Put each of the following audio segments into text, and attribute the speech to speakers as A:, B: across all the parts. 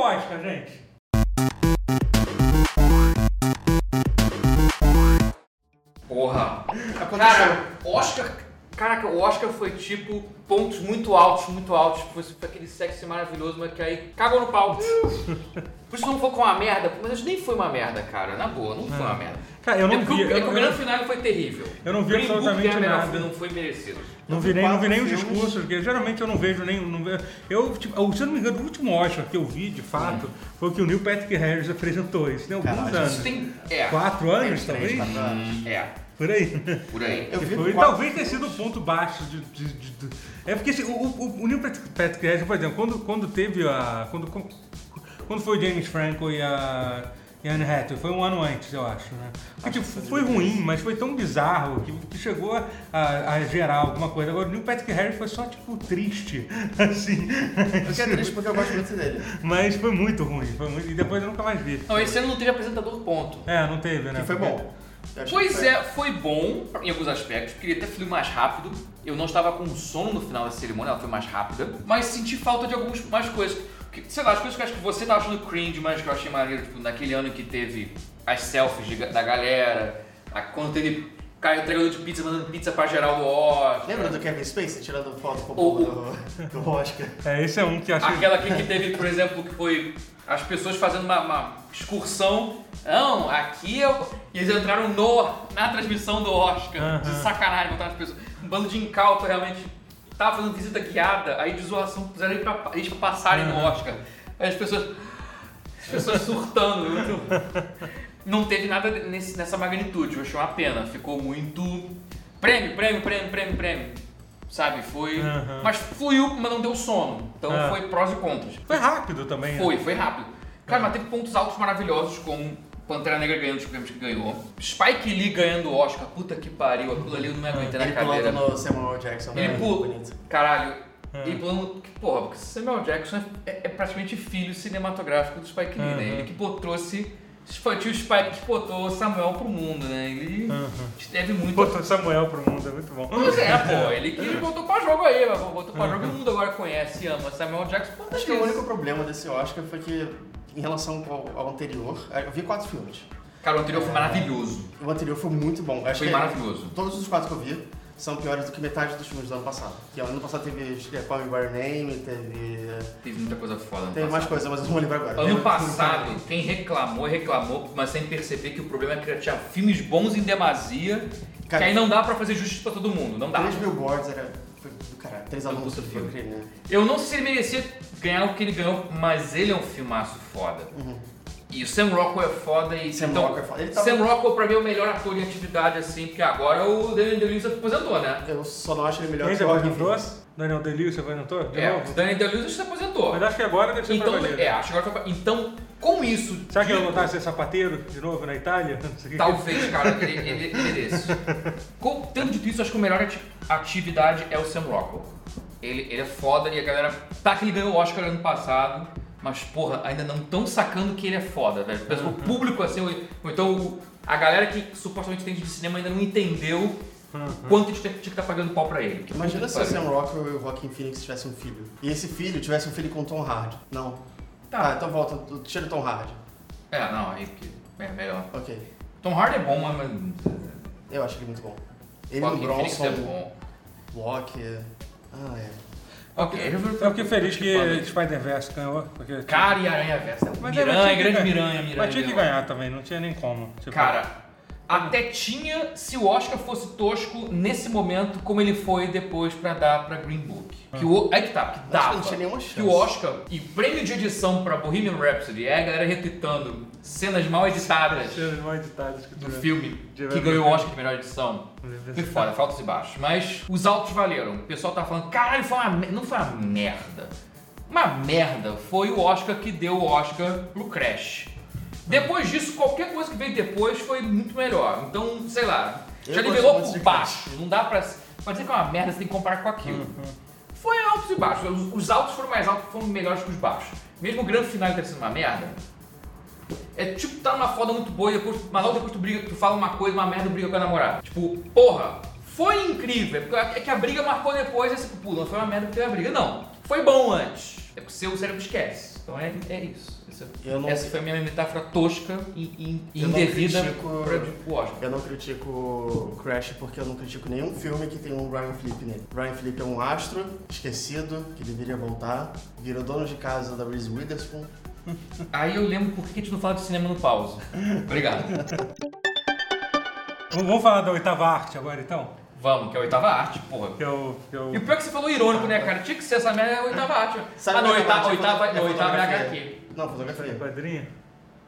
A: o Oscar, gente.
B: Porra.
C: Aconteceu.
B: Cara, Oscar. Caraca, o Oscar foi tipo pontos muito altos, muito altos. Foi, foi aquele sexo maravilhoso, mas que aí cagou no pau. Por isso não foi com uma merda, mas acho que nem foi uma merda, cara. Na boa, não foi uma merda.
A: Cara, eu não
B: é
A: vi.
B: o- é
A: eu
B: que o grande final foi terrível.
A: Eu não vi
B: Green Book
A: absolutamente
B: ganhar melhor
A: nada.
B: Não foi merecido.
A: Não vi nem, não vi nem os discursos, porque geralmente eu não vejo nem. Não eu, tipo, se eu não me engano, o último Oscar que eu vi, de fato, foi o que o Neil Patrick Harris apresentou. Isso tem alguns
C: Caralho,
A: anos.
B: Isso tem. É.
A: Quatro anos,
C: Três,
A: talvez?
C: quatro anos.
B: É,
A: Por aí.
B: por aí.
C: Eu vi
A: foi, talvez tenha sido o ponto baixo de. de- de- de- é porque assim, o, o, o Neil Patrick Harris, por exemplo, quando, quando teve a. Quando, quando foi o James Franco e a. E a Anne Hathaway, foi um ano antes, eu acho, né? Porque, tipo, foi ruim, mas foi tão bizarro que, que chegou a, a gerar alguma coisa. Agora, o Neil Patrick Harris foi só, tipo, triste, assim.
C: Eu fiquei triste porque eu gosto muito dele.
A: Mas foi muito ruim, foi muito, e depois eu nunca mais vi.
B: Não, esse ano não teve apresentador ponto.
A: É, não teve, né?
C: Que foi
A: Porque-
C: bom.
B: Pois
C: foi-
B: é, foi bom em alguns aspectos. Queria ter fluído mais rápido. Eu não estava com sono no final da cerimônia, ela foi mais rápida. Mas senti falta de algumas mais coisas. Que, sei lá, as coisas que eu acho que você tava achando cringe, mas que eu achei maneiro, tipo, naquele ano que teve as selfies de- da galera, a- quando teve cara entregador de pizza mandando pizza pra geral do Oscar.
C: Lembra do Kevin Spacey tirando foto com
B: O-
C: o do, do Oscar?
A: É, esse é um que eu achei.
B: Aquela aqui que teve, por exemplo, que foi as pessoas fazendo uma, uma excursão. Não, aqui eu. E eles entraram no, na transmissão do Oscar. De sacanagem, botaram as pessoas. Um bando de incauto realmente. Tava fazendo visita guiada, aí de zoação puseram eles pra, eles pra passarem no. Oscar. Aí as pessoas. As pessoas surtando. muito- Não teve nada nesse- nessa magnitude, eu achei uma pena. Ficou muito. Prêmio, prêmio, prêmio, prêmio, prêmio. Sabe? Foi.
A: Aham.
B: Mas fluiu, mas não deu sono. Então
A: Ah.
B: foi prós e contras.
A: Foi rápido também, né?
B: Foi, foi rápido. Cara, mas teve pontos altos maravilhosos, como Pantera Negra ganhando os prêmios que ganhou. Spike Lee ganhando o Oscar. Puta que pariu, aquilo ali eu não me aguentei na
C: Ele
B: cadeira.
C: pulando no Samuel Jackson.
B: Ele
C: né?
B: pula.
C: Bonito.
B: Caralho. Ele pulando. que Porra, porque Samuel Jackson é, é praticamente filho cinematográfico do Spike Lee, né?
A: Aham.
B: Ele que pô, trouxe. Foi o Spike que botou o Samuel pro mundo, né? Ele
A: Aham.
B: teve muito.
A: Botou Samuel pro mundo, é muito bom.
B: Pois é, pô, ele que botou pra jogo aí, mas botou pra jogo e o mundo agora conhece e ama. Samuel Jackson,
C: Acho que o único problema desse Oscar foi que, em relação ao, ao anterior, eu vi quatro filmes.
B: Cara, o anterior foi maravilhoso.
C: O anterior foi muito bom. Acho
B: Foi maravilhoso.
C: Todos os quatro que eu vi são piores do que metade dos filmes do ano passado. Que ano passado teve é, Call Me By Name, teve...
B: Teve muita coisa foda
C: Teve mais coisas, mas eu não vou lembrar agora.
B: Ano passado, quem reclamou, reclamou, mas sem perceber que o problema é que tinha filmes bons em demasia,
C: Cara,
B: que aí não dá pra fazer justiça pra todo mundo, não dá.
C: Três billboards era... Caralho. Três alunos do
B: filme.
C: filme, né?
B: Eu não sei se ele merecia ganhar o que ele ganhou, mas ele é um filmaço foda. E o Sam Rockwell é foda e
C: Uhum. Sam
B: então,
C: Rockwell é foda. Ele tava-
B: Sam Rockwell pra mim é o melhor ator em atividade assim, porque agora o Daniel Day-Lewis aposentou, né?
C: Eu só não acho ele melhor
A: Quem
C: que
A: você
C: o
A: apresentou? Daniel Day-Lewis, você apresentou? De
B: é,
A: novo?
B: Daniel Day-Lewis se aposentou.
A: Mas acho que agora deve ser
B: Então, é, acho que agora foi. Então, com isso...
A: Será que ele não tá ser sapateiro de novo na Itália?
B: Talvez, cara, ele, ele, ele é desse. Com, tendo dito isso, acho que a melhor ati- atividade é o Sam Rockwell. Ele, ele é foda e a galera. Tá que ele ganhou o Oscar ano passado, mas porra, ainda não tão sacando que ele é foda, velho. O público, assim, ou ou então a galera que supostamente entende de cinema ainda não entendeu. Quanto a gente tinha que estar pagando pau pra ele.
C: Imagina se o
B: Pariu.
C: Sam Rockwell e o Joaquin Phoenix tivessem um filho. E esse filho tivesse um filho com o Tom Hardy. Não.
B: Tá.
C: Tá, então volta. Tira o Tom Hardy.
B: É, não, aí que. É melhor.
C: Ok.
B: Tom Hardy é bom, mas. mas
C: Eu acho ele muito bom. Ele, o
B: Joaquin
C: Bronson,
B: é bom.
C: Loki... Ah, é.
B: Ok, eu
A: fiquei feliz que
B: Falei.
A: Spider-Verse ganhou. Porque
B: Cara e Aranha Versa.
A: Mas
B: Miranha,
A: que
B: grande. Miranha, Miranha.
A: Mas tinha que ganhar também, não tinha nem como. Tipo,
B: Cara, até tinha se o Oscar fosse tosco nesse momento, como ele foi depois pra dar pra Green Book. Que o, aí que tá, que dava.
C: não tinha nenhuma chance.
B: Que o Oscar e prêmio de edição pra Bohemian Rhapsody é a galera retweetando cenas mal editadas
A: Cenas mal editadas
B: do filme que ganhou o Oscar de melhor edição. Foi foda, altos e baixos. Mas os altos valeram. O pessoal tá falando, caralho, foi uma, não foi uma merda. Uma merda foi o Oscar que deu o Oscar pro Crash. Depois disso, qualquer coisa que veio depois foi muito melhor. Então, sei lá,
C: Eu
B: já nivelou por baixo. Não dá pra. Pode dizer que é uma merda, você tem que comparar com aquilo. Foi altos e baixos. Os, os altos foram mais altos, foram melhores que os baixos. Mesmo o grande final ter sido uma merda, é tipo, tá numa foda muito boa e depois, mas logo depois tu briga, tu fala uma coisa, uma merda, briga com a namorada. Tipo, porra, foi incrível. É É que a briga marcou depois esse pô, não foi uma merda porque teve a briga. Não, foi bom antes. É porque o seu cérebro esquece. Então é, é isso.
C: Não-
B: essa foi a minha metáfora tosca e, e-
C: Eu não
B: indevida
C: critico-
B: pra o Oscar.
C: Eu não critico Crash porque eu não critico nenhum filme que tem um Ryan Phillippe nele. Ryan Phillippe é um astro esquecido que deveria voltar, virou dono de casa da Reese Witherspoon.
B: Aí eu lembro por que a gente não fala de cinema no pause. Obrigado.
A: Vamos vamos falar da oitava arte agora, então?
B: Vamos, que é a oitava arte, porra.
A: Que é o... Que é o...
B: E o pior é que você falou irônico, né, cara? Tinha que ser essa merda é a oitava arte.
C: Sabe
B: ah, não,
C: é a
B: oitava, oitava,
C: É
B: não, oitava é
C: fotografia.
B: HQ.
C: Não, fotografia.
A: Quadrinho?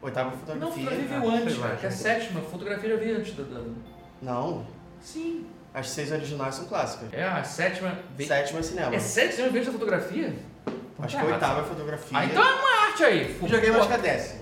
C: Oitava
B: Não,
C: fotografia.
B: fotografia
A: ah,
B: veio antes, cara. Que é a sétima. Fotografia já veio antes da... da-
C: Não,
B: Sim.
C: as seis originais são clássicas.
B: É, a sétima...
C: Sétima é cinema.
B: É não veio da fotografia?
C: Acho
B: Tá
C: que a oitava é fotografia.
B: Ah, então é uma arte aí.
C: Joguei mais que a décima,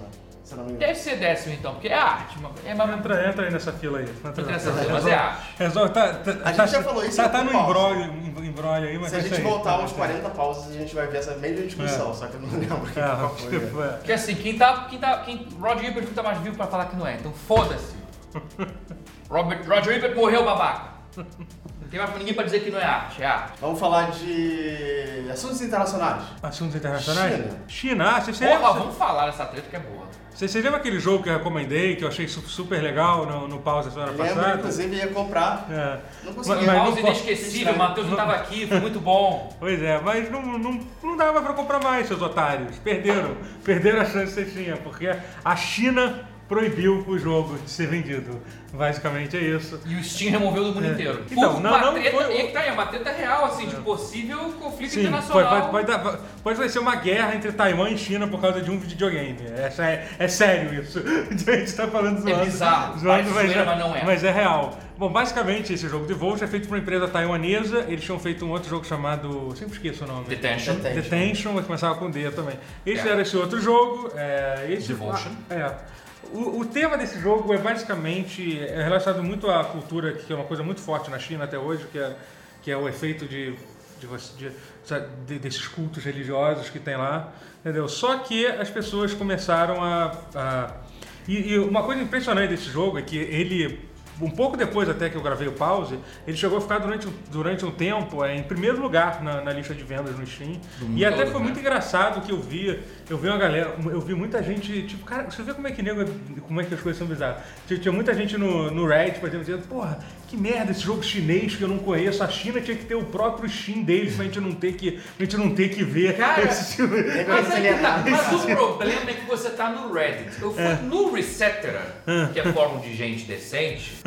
C: se não me engano.
B: Deve ser décimo então, porque é arte. mas- É
A: Entra, entra aí nessa fila aí. Entra
B: nessa fila, mas é arte.
A: Resolve, tá, tá,
C: A gente
A: tá-
C: já falou isso
A: Tá, tá no
C: outro
A: embrólio, em- embrólio aí, mas
C: Se a
A: é
C: gente
A: aí.
C: voltar uns 40 pausas, a gente vai ver essa mesma discussão,
A: É.
C: só que eu não lembro o que
A: É,
C: qual foi.
A: tipo, é.
B: Porque assim, quem tá. Quem tá. Quem, Roger Ebert tá mais vivo pra falar que não é, então foda-se. Robert, Roger Ebert morreu, babaca. Não tem mais ninguém pra dizer que não é arte, é arte.
C: Vamos falar de assuntos internacionais.
A: Assuntos internacionais?
C: China.
A: China, ah, você,
B: Porra,
A: lembra,
B: vamos falar dessa treta que é boa.
A: Você, você lembra aquele jogo que eu recomendei, que eu achei su- super legal no, no pause semana
C: Lembro,
A: passada?
C: inclusive, ia comprar.
A: É.
C: Não
A: Mas-
C: consegui.
A: mas-
B: Pause
A: não po-
B: inesquecível, o Matheus não tava aqui, foi muito bom.
A: Pois é, mas não, não, não dava pra comprar mais, seus otários. Perderam. Perderam a chance que vocês tinham, porque a China proibiu o jogo de ser vendido. Basicamente é isso.
B: E o Steam removeu do mundo
A: É.
B: inteiro.
A: Então,
B: Pô,
A: não- não
B: treta,
A: foi-
B: E que tá aí, uma treta real, assim, de possível conflito
A: Sim, pode,
B: internacional.
A: pode, pode, pode vai ser uma guerra entre Taiwan e China por causa de um videogame. Essa é, é sério isso. A gente tá falando zoando.
B: bizarro,
A: zoando, mas,
B: zoeira, mas não é.
A: Mas é real. Bom, basicamente esse jogo de Volt é feito por uma empresa taiwanesa. Eles tinham feito um outro jogo chamado. Sempre esqueço o nome.
B: Detention.
C: Detention.
A: Detention, mas começava com D também. Eles
B: É.
A: fizeram esse outro jogo. É, esse,
B: Devotion.
A: É. O, tema desse jogo é basicamente é relacionado muito à cultura, que é uma coisa muito forte na China até hoje, que é, que é o efeito de, de, de- desses cultos religiosos que tem lá, entendeu? Só que as pessoas começaram a... a- e, e uma coisa impressionante desse jogo é que ele, um pouco depois até que eu gravei o pause, ele chegou a ficar durante, um- durante um tempo é, em primeiro lugar na, na lista de vendas no Steam. E até
B: todo,
A: foi
B: né?
A: muito engraçado que eu vi, eu vi uma galera, eu vi muita gente, tipo, cara, você vê como é que nego, como é que as coisas são bizarras. Tinha, tinha muita gente no, no Reddit, por exemplo, dizendo, porra, que merda esse jogo chinês que eu não conheço. A China tinha que ter o próprio Steam deles pra gente não ter que, pra gente não ter que ver
B: Cara,
A: esse tipo
B: Mas, aí que tá. Mas o problema é que você tá no Reddit. Eu fui no Resetera, que é fórum de gente decente,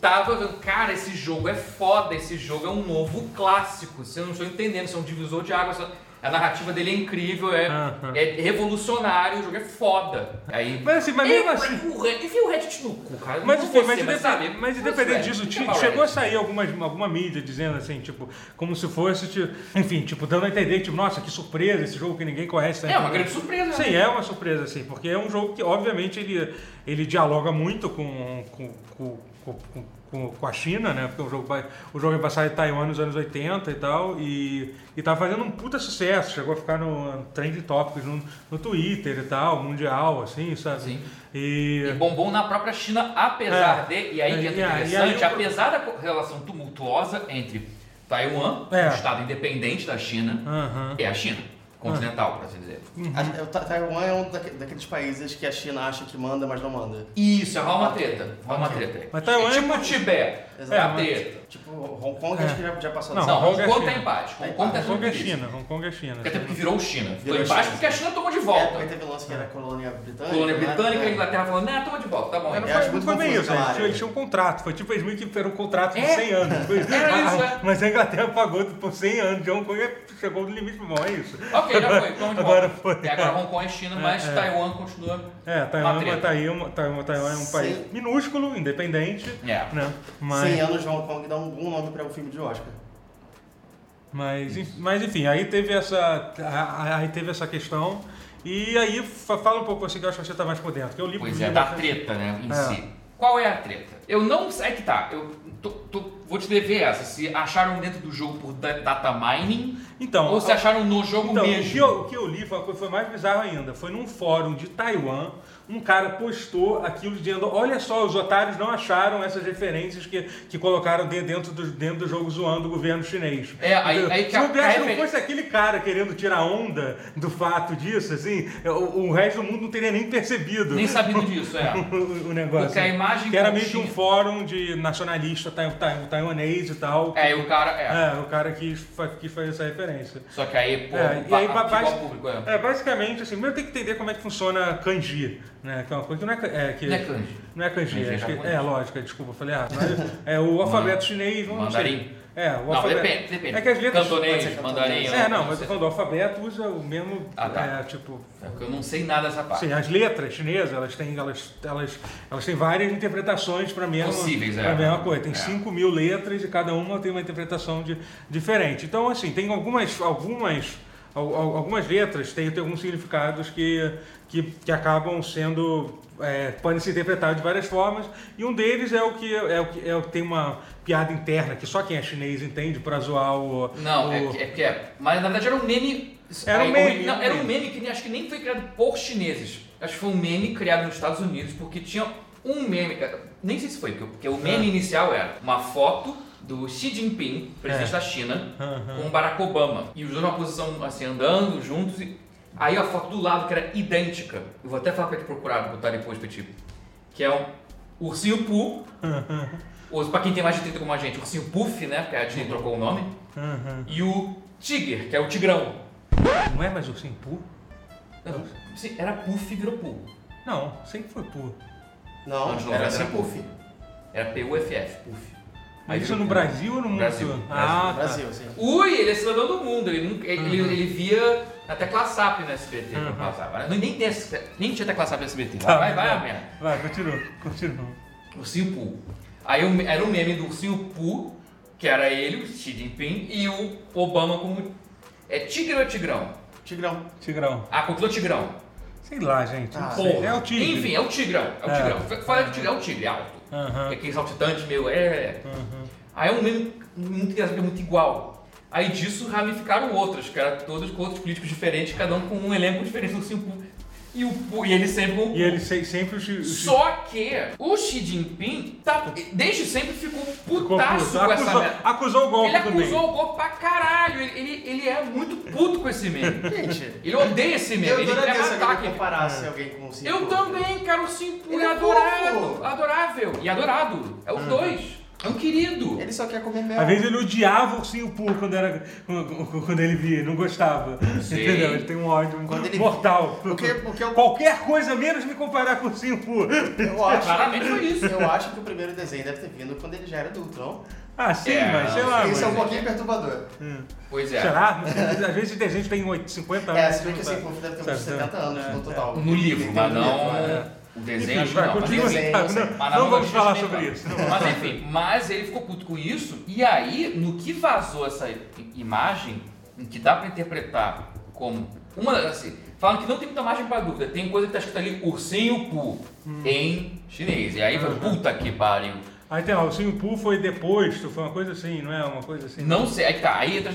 B: tava vendo, cara, esse jogo é foda, esse jogo é um novo clássico. Você não estou entendendo, você é um divisor de águas. A narrativa dele é incrível, é,
A: Aham.
B: é revolucionário, o jogo é foda. Aí,
A: Mas assim, mas
B: eu,
A: mesmo assim-
B: o Reddit, enfia o Reddit no cu, cara.
A: Mas, enfim, mas, independ-
B: sabe?
A: mas independente disso,
B: chama
A: chegou a sair algumas, alguma mídia dizendo assim, tipo, como se fosse, tipo, enfim, tipo, dando a entender, tipo, nossa, que surpresa esse jogo que ninguém conhece. tá
B: É uma grande surpresa. né?
A: Sim, é uma surpresa, assim, porque é um jogo que, obviamente, ele, ele dialoga muito com, com, com, com, com- com a China, né? Porque o jogo, vai- o jogo é passado em Taiwan nos anos 80 e tal, e, e tá fazendo um puta sucesso, chegou a ficar no Trend Topics no, no Twitter e tal, mundial, assim, sabe?
B: Sim.
A: E...
B: E bombom na própria China, apesar
A: É.
B: de. E aí que
A: aí-
B: interessante,
A: aí
B: apesar da relação tumultuosa entre Taiwan,
A: É.
B: um estado independente da China,
A: Aham.
B: e a China, continental, por assim dizer.
C: A- o Ta- Taiwan é um daque- daqueles países que a China acha que manda, mas não manda.
B: Isso, é uma treta. Rola uma treta.
A: Mas Taiwan
B: é
A: é
B: tipo o Tibete. É a
A: mas-
B: treta.
C: Tipo, Hong Kong
A: É.
C: acho que já, já passou
A: Não, Hong
B: Hong
A: é
B: Kong tá empate. Hong
C: Tá
B: Kong tá
A: Hong Kong é. China, Hong Kong é China.
B: Até porque virou China. Ficou embaixo
C: China.
B: porque a China tomou de
C: É,
B: volta.
C: porque teve lance que era colônia britânica.
B: Colônia
C: né?
B: britânica, a
C: É.
B: Inglaterra falando, não, toma de volta, tá bom.
A: Mas não
C: Eu
A: foi,
C: acho muito
A: foi bem isso,
C: aquela
A: eles tinham, um contrato, foi tipo, eles meio que era um contrato de
B: É.
A: 100 anos. Foi,
B: Era isso, é.
A: Mas a Inglaterra pagou por 100 anos, de Hong Kong chegou no limite, bom, é isso.
B: Ok, já foi,
A: Agora
B: volta.
A: foi.
B: É, agora Hong Kong é China, mas
A: É, é.
B: Taiwan continua.
A: É, Taiwan,
B: Uma treta.
A: Taiwan, Taiwan, Taiwan é um país
C: Sim.
A: minúsculo, independente,
B: É.
A: né? Mas,
C: 100 anos de Hong Kong dá um bom nome para um filme de Oscar.
A: mas, mas enfim, aí teve essa, aí teve essa questão. E aí fa- fala um pouco assim que eu acho que você tá mais por dentro. Que eu li
B: Pois é, da treta, né, em
A: É.
B: si. qual é a treta? Eu não. É que tá, eu tô- tô- vou te dever essa. Se acharam dentro do jogo por da- data mining
A: Então,
B: ou se acharam no jogo
A: Então, o
B: mesmo.
A: que, eu, o que eu li foi, foi mais bizarro ainda. Foi num fórum de Taiwan, um cara postou aquilo dizendo: Olha só, os otários não acharam essas referências que, que colocaram de- dentro do, dentro do jogo zoando o governo chinês.
B: É, aí- aí que
A: Se o Bessa
B: a
A: não fosse aquele cara querendo tirar onda do fato disso, assim, o, o resto do mundo não teria nem percebido.
B: Nem sabido disso, é.
A: o, o negócio.
B: Porque a imagem
A: que era meio que um fórum de nacionalista tai, tai, taiwanês e tal.
B: É, e o cara. É.
A: É, o cara quis, quis fazer essa referência.
B: Só que aí, pô,
A: É, e aí, ba-
B: ficou
A: basi-
B: ao público, é.
A: é, basicamente, assim, primeiro tem que entender como é que funciona kanji, né? Que é uma coisa que não é, é, que,
B: Não é kanji.
A: Não é kanji,
B: Kanji é
A: acho que-
B: japonês.
A: é, lógico, desculpa, eu falei errado. Mas é o alfabeto chinês,
B: Mandarim.
A: sei. É, o
B: Não,
A: alfabeto.
B: depende, depende.
A: É que as letras.
B: Cantonês, mandarim.
A: É, não, mas falando, o alfabeto usa o mesmo.
B: Ah, tá.
A: é, tipo.
B: É porque eu não sei nada dessa parte.
A: Sim, as letras chinesas, elas têm, elas, elas, elas têm várias interpretações para a mesma,
B: Possíveis, é.
A: mesma coisa. Tem
B: É.
A: 5 mil letras e cada uma tem uma interpretação de- diferente. Então, assim, tem algumas, algumas, al- al- algumas letras têm, têm alguns significados que, que, que acabam sendo. é, podem ser interpretados de várias formas, e um deles é o que, é o que é tem uma piada interna que só quem é chinês entende para zoar o.
B: Não,
A: o,
B: é, que- é é. Mas na verdade era um meme.
A: Era um
B: o
A: meme,
B: Não, era um
A: meme.
B: que nem- acho que nem foi criado por chineses. Acho que foi um meme criado nos Estados Unidos, porque tinha um meme. cara, Nem sei se foi, porque, o meme
A: Ah.
B: inicial era uma foto do Xi Jinping, presidente
A: É.
B: da China,
A: Aham.
B: com o Barack Obama. E os dois numa posição assim, andando juntos. E... Aí a foto do lado, que era idêntica. Eu vou até falar pra ele procurar, botar depois pra tipo. Que é um ursinho Poo. Ou pra quem tem mais de 30 como a gente, ursinho Puff, né? Porque a Disney trocou o nome.
A: Aham.
B: E o Tiger, que é o Tigrão.
A: Não é mais ursinho Poo?
B: Não, era Puff e virou Poo.
A: Não, sempre foi Poo.
C: Não,
B: não
C: era
B: era Puff.
C: Puff.
B: Era P-U-F-F, Puff.
A: Mas isso no. Brasil ou no mundo?
B: Brasil?
A: Ah,
C: No
A: tá.
C: Brasil, sim.
B: Ui, ele é cidadão do mundo. Ele, nunca- ele,
A: Uhum.
B: ele via na tecla SAP no SBT.
A: Uhum.
B: passava. Nem, nem, tem, esse- nem tinha tecla SAP no SBT.
A: Tá,
B: vai, vai,
A: vai.
B: a merda.
A: Vai, continua, continua.
B: Ursinho Poo. Aí o- era um meme do Ursinho Poo, que era ele, o Xi Jinping, e o Obama como... É tigre ou é tigrão?
C: Tigrão.
A: Tigrão.
B: Ah, continua tigrão.
A: Sei lá, gente.
C: Ah.
B: Porra.
A: É o tigre.
B: Enfim, é o tigrão. É o
A: É.
B: tigrão. Fala que o tigre é o tigre, alto. É aquele saltitante meio. É.
A: Aham.
B: Aí é um meme muito engraçado, é muito igual. Aí disso ramificaram outras, que eram todos com outros políticos diferentes, cada um com um elenco diferente do Ursinho Poo. E, o, e ele sempre com o
A: E ele se- sempre... os- os-
B: Só que o Xi Jinping tá, desde sempre ficou
A: ficou
B: putaço
A: puto.
B: com essa
A: Acusou,
B: merda.
A: acusou o golpe
B: Ele
A: também.
B: acusou o golpe pra caralho. Ele, ele, ele é muito puto com esse meme.
C: Gente,
B: Ele odeia esse meme.
C: eu
B: ele quer matar
C: alguém
B: aquele
C: comparasse alguém com o
B: eu também, cara, o Simpu
C: Ele
B: é
C: é
B: adorável.
C: fofo.
B: Adorável. E adorado. É os dois. É um querido.
C: Ele só quer comer mel.
A: Às vezes ele odiava o Ursinho Poo quando, era, quando, ele via, não gostava.
B: Sei.
A: Entendeu? Ele tem um ódio
C: Quando ele-
A: mortal.
C: Porque, porque eu,
A: Qualquer coisa menos me comparar com o Ursinho Poo.
C: eu acho.
B: Claramente foi isso.
C: Eu acho que o primeiro desenho deve ter vindo quando ele já era adulto, não?
A: Ah, sim,
B: É,
A: mas sei lá.
C: Isso é um pouquinho perturbador.
B: Pois é.
A: Será? Às vezes tem gente que tem 8, 50 anos.
C: É, se bem que assim, deve ter uns
A: Sabe,
C: 70 anos
A: é,
C: no total.
B: No livro, mas não. O desenho
A: Enfim, vai,
B: não. Mas
C: desenho,
A: tá,
C: eu sei.
A: não,
B: Mas
A: não vamos falar sobre
B: não.
A: isso.
B: Mas enfim, mas ele ficou puto com isso. E aí, no que vazou essa imagem, em que dá pra interpretar como uma assim, falam que não tem muita margem pra dúvida. Tem coisa que tá escrito ali ursinho pu
A: Hum.
B: em chinês. E aí, foi, puta que pariu.
A: Aí tem lá, o Ursinho Poo foi deposto, foi uma coisa assim, não é? Uma coisa assim.
B: Não sei, aí tá, aí entra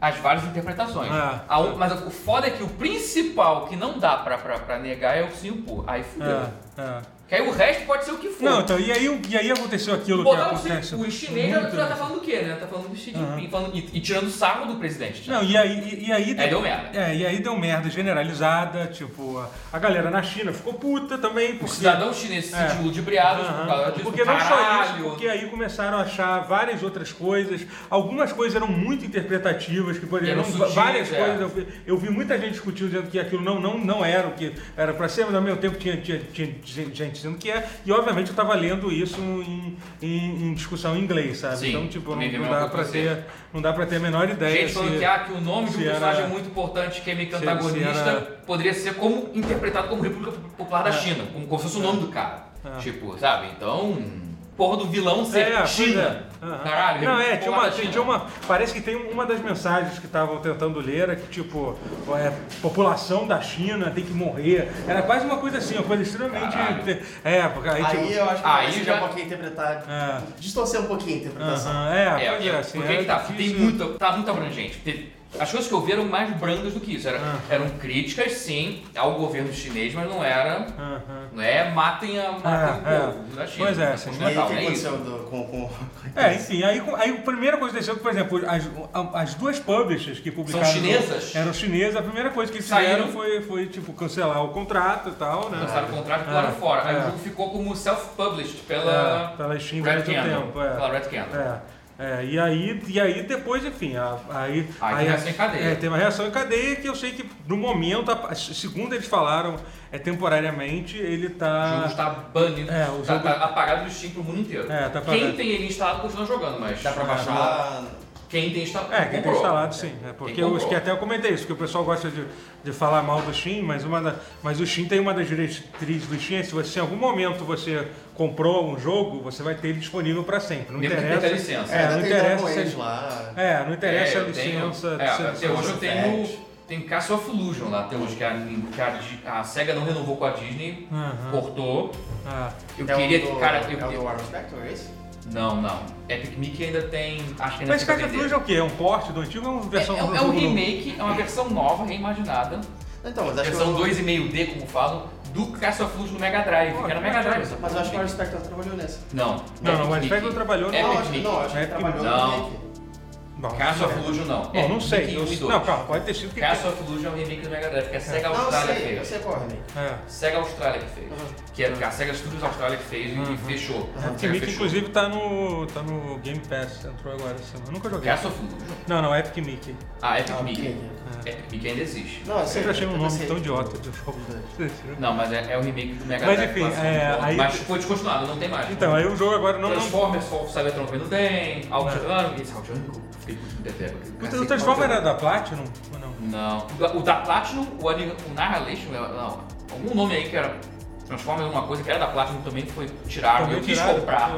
B: as várias interpretações.
A: Ah.
B: A mas o foda é que o principal que não dá pra, pra, pra negar é o ursinho pu. Aí fudeu.
A: É.
B: Que aí o resto pode ser o que for.
A: Não, então, e aí, e aí aconteceu aquilo que
B: Botar o,
A: acontece.
B: Xi- o chinês já,
A: muito-
B: já tá falando do quê, né? Tá falando do Xi Jinping,
A: Aham.
B: falando, e, e tirando sarro do presidente.
A: Não, e aí, e, e aí
B: Aí deu merda.
A: É, e aí deu merda generalizada, tipo, a, a galera na China ficou puta também, porque...
B: cidadão chinês se
A: É.
B: sentiu ludibriado
A: Aham.
B: por causa disso.
A: Porque não só isso, porque aí começaram a achar várias outras coisas. Algumas coisas eram muito interpretativas, que poderiam. Várias
B: é.
A: coisas. Eu vi, eu vi muita gente discutindo dizendo que aquilo não, não, não era o que era pra ser, mas ao mesmo tempo tinha, tinha, tinha gente dizendo que é. E obviamente eu tava lendo isso em, em, em discussão em inglês, sabe?
B: Sim,
A: então, tipo, não, não dá
B: você.
A: ter. Não dá pra ter a menor ideia.
B: Gente falando
A: se-
B: que, ah, que o nome de um personagem muito importante que é meio que
A: se- se
B: antagonista
A: era-
B: poderia ser como interpretado como República Popular da
A: É.
B: China, como, como se fosse o nome do cara.
A: É.
B: Tipo, sabe? Então. porra do vilão ser
A: É,
B: China.
A: É. Aham.
B: Caralho,
A: Não, é, tinha uma, tinha uma. Parece que tem uma das mensagens que estavam tentando ler, é que tipo, é, população da China tem que morrer. Era quase uma coisa assim, uma coisa extremamente.
B: Caralho.
A: É, porque aí,
C: Aí
A: tipo.
C: eu acho que
B: Aí já-
C: já um pouquinho interpretar.
A: É.
C: Distorcer um pouquinho a interpretação.
A: Aham, é,
B: É,
A: é,
B: é,
A: assim,
B: porque
A: é
B: que tá, tem
A: difícil.
B: muito, tá muito abrangente. Teve- As coisas que eu vi eram mais brandas do que isso. Era-. Eram críticas, sim, ao governo chinês, mas não era. Não é matem, a, matem
A: É,
B: o povo da China.
A: Pois é,
B: é
A: sim.
C: E aí, o que
B: é
C: aconteceu do- com, com...
A: É, enfim, aí, aí a primeira coisa que aconteceu, por exemplo, as, as duas publishers que publicaram.
B: São chinesas?
A: Eram chinesas, a primeira coisa que eles
B: Saíram.
A: fizeram foi, foi, tipo, cancelar o contrato e tal, né?
B: Lançaram o contrato e
A: É,
B: pularam fora. Aí
A: é.
B: o jogo ficou como self-published pela
A: É, pela Steam
B: Red Candle.
A: tempo. É.
B: Pela Red Candle.
A: É. É, e, aí, e aí depois, enfim, a- aí.
B: Aí tem reação em cadeia.
A: É, tem uma reação em cadeia que eu sei que no momento, a- segundo eles falaram, é temporariamente, ele
B: O jogo
A: tá.
B: está banido,
A: É, o
B: tá,
A: jogo-
B: tá apagado do Steam pro mundo inteiro.
A: É, tá
B: Quem tem ele instalado continua jogando, mas
C: Dá pra baixar...
B: quem tem instalado.
A: É, quem tem
B: comprou.
A: instalado sim. É, porque
B: comprou.
A: que até eu comentei isso, que o pessoal gosta de, de falar mal do Steam, mas, uma da- mas o Steam tem uma das diretrizes do Steam, é se você em algum momento você comprou um jogo, você vai ter ele disponível para sempre. Não
B: Mesmo que
A: interessa.
B: a licença.
A: É, não
C: tem
A: interessa se-
C: lá.
A: É, não interessa
B: É,
A: a
B: eu tenho-
A: licença.
B: É, até hoje eu tenho.
C: Effect.
B: Tem Castle of Illusion lá até hoje, que a, que a, a SEGA não renovou com a Disney,
A: Aham.
B: cortou.
A: Ah,
B: Eu
C: é
B: queria.
C: o do,
B: cara,
C: é
B: eu,
C: o do War Spectre, é esse?
B: Não, não. Epic Mickey ainda tem. Acho que ainda
A: Mas
B: vender.
A: Illusion é o quê? É um porte do antigo ou é uma
B: É,
A: versão
B: é,
A: do
B: é um remake, é uma versão nova, reimaginada.
C: Então, mas acho que...
B: Versão
C: eu-
B: 2,5D, como falam, do Castle of no Mega Drive,
A: Oh,
B: que era Mega Drive.
C: Mas eu acho que o Spectre trabalhou nesse.
B: Não,
A: Não, não, o Spectre trabalhou no-
B: Epic
C: Não, acho que
B: Mickey.
C: não, acho que trabalhou
B: Não.
C: no remake.
A: Bom,
B: Castle of Illusion não.
A: Bom, não
B: Epic
A: sei.
B: Mickey
A: eu-
B: 1 e 2.
A: não, calma, pode ter sido que.
B: Castle of Illusion é um remake do Mega Drive, que a SEGA
C: Não, eu
B: Austrália
C: sei, eu
B: fez.
C: sei qual é remake.
A: É.
B: SEGA Austrália que fez. Que é a SEGA Studios Austrália que fez
A: Uhum.
B: e fechou.
A: É,
B: A
A: porque
B: SEGA
A: Mickey,
B: fechou.
A: inclusive, tá no, tá no Game Pass, entrou agora essa semana. Eu nunca joguei.
B: Castle of Illusion.
A: Não, não, Epic Mickey.
B: Ah, Epic
C: Ah,
B: Mickey.
C: Mickey.
B: Epic Mickey ainda existe.
C: Não, eu sei,
A: Sempre achei um
C: eu
A: nome tão idiota de jogo.
B: Não, mas é, é o remake do Mega
A: Mas,
B: Drive.
A: enfim, é, aí-
B: Mas foi descontinuado, não tem mais.
A: Então, aí o jogo agora não. não
B: Transformers, of Cybertron também não tem. Outrun, esse Outrun eu fiquei muito defego.
A: o Transformer era da Platinum? Ou não?
B: Não. O da- Platinum, o, o Annihilation, é- não, algum nome aí que era Transformers alguma coisa que era da Platinum também foi tirado.
A: Também
B: eu quis comprar.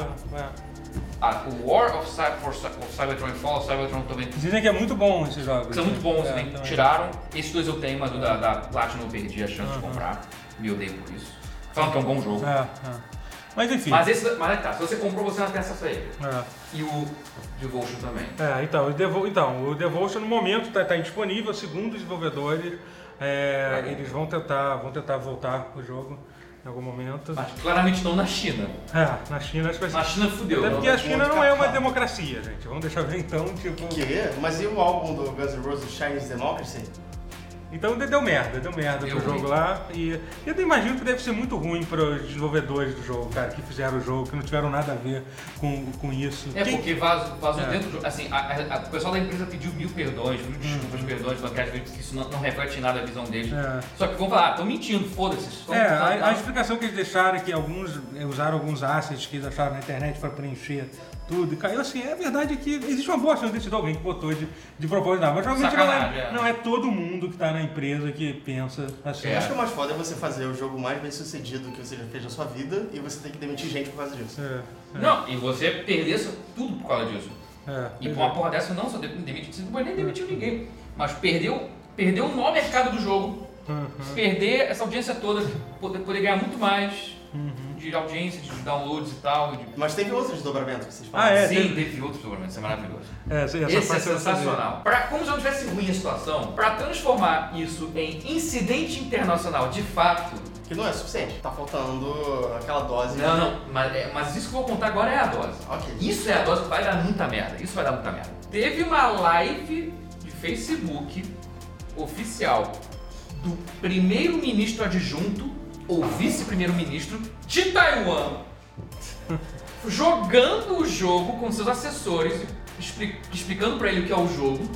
B: Ah, o War of, Cy for Cy- of Cybertron e Fall of Cybertron também
A: Dizem que é muito bom esses jogos.
B: são muito bons,
A: É,
B: né?
A: também.
B: Tiraram. Esses dois eu tenho, mas o da, da Platinum eu perdi a chance de comprar. Me odeio por isso. Falam que é um bom jogo.
A: É, é. Mas enfim.
B: Mas esse, mas é tá, se você comprou, você não tem acesso a ele.
A: É.
B: E o Devotion também.
A: É, então, o Devo, então, o Devotion no momento está indisponível, segundo os desenvolvedores. é,
B: Tá.
A: eles vão tentar, vão tentar voltar o jogo em algum momento.
B: Mas claramente não na China.
A: É, na China acho que vai
B: Na
A: ser.
B: China fudeu.
A: Até
B: não.
A: porque a China não é uma democracia, gente. Vamos deixar ver então, tipo.
C: Que? Mas e o álbum do Guns N' Roses, Chinese Democracy?
A: Então deu merda, deu merda
B: Deu
A: pro jogo lá. E eu imagino que deve ser muito ruim para os desenvolvedores do jogo, cara, que fizeram o jogo, que não tiveram nada a ver com, com isso.
B: É
A: Quem-
B: porque vazou, vazou
A: É.
B: dentro do jogo. Assim, a- a- a- o pessoal da empresa pediu mil perdões, mil desculpas,
A: Uhum.
B: perdões, falando que às vezes isso não, não reflete em nada a visão deles.
A: É.
B: Só que vão falar, ah, estão mentindo, foda-se.
A: É, a, a explicação que eles deixaram é que alguns usaram alguns assets que eles acharam na internet para preencher tudo e caiu assim. É verdade que existe uma boa chance de alguém que botou de, de propósito, não, mas realmente não é,
B: é.
A: não é todo mundo que tá na empresa que pensa assim.
B: É.
C: Acho que o mais foda é você fazer o jogo mais bem sucedido que você já fez na sua vida e você tem que demitir gente por causa disso.
A: É, é,
B: Não, e você perdesse tudo por causa disso.
A: é,
B: E por uma porra dessa não só de- demitiu, você não pode nem demitir ninguém. Mas perdeu, perdeu no mercado do jogo.
A: Uhum.
B: Perder essa audiência toda, poder, poder ganhar muito mais
A: Uhum.
B: De audiência, de downloads e tal. de-
C: Mas teve outros desdobramentos que vocês
A: Ah,
C: falaram.
A: é,
B: Sim,
A: teve-
B: teve outros isso é maravilhoso.
A: É, essa, essa
B: Esse é sensacional. Pra, como se não tivesse ruim a situação, para transformar isso em incidente internacional de fato.
C: Que não é suficiente. Tá faltando aquela dose.
B: Não, não, mas, é- mas isso que eu vou contar agora é a dose.
C: Ok.
B: Isso é a dose que vai dar muita merda. Isso vai dar muita merda. Teve uma live de Facebook oficial do primeiro-ministro adjunto ou vice-primeiro-ministro de Taiwan jogando o jogo com seus assessores, expli- explicando pra ele o que é o jogo,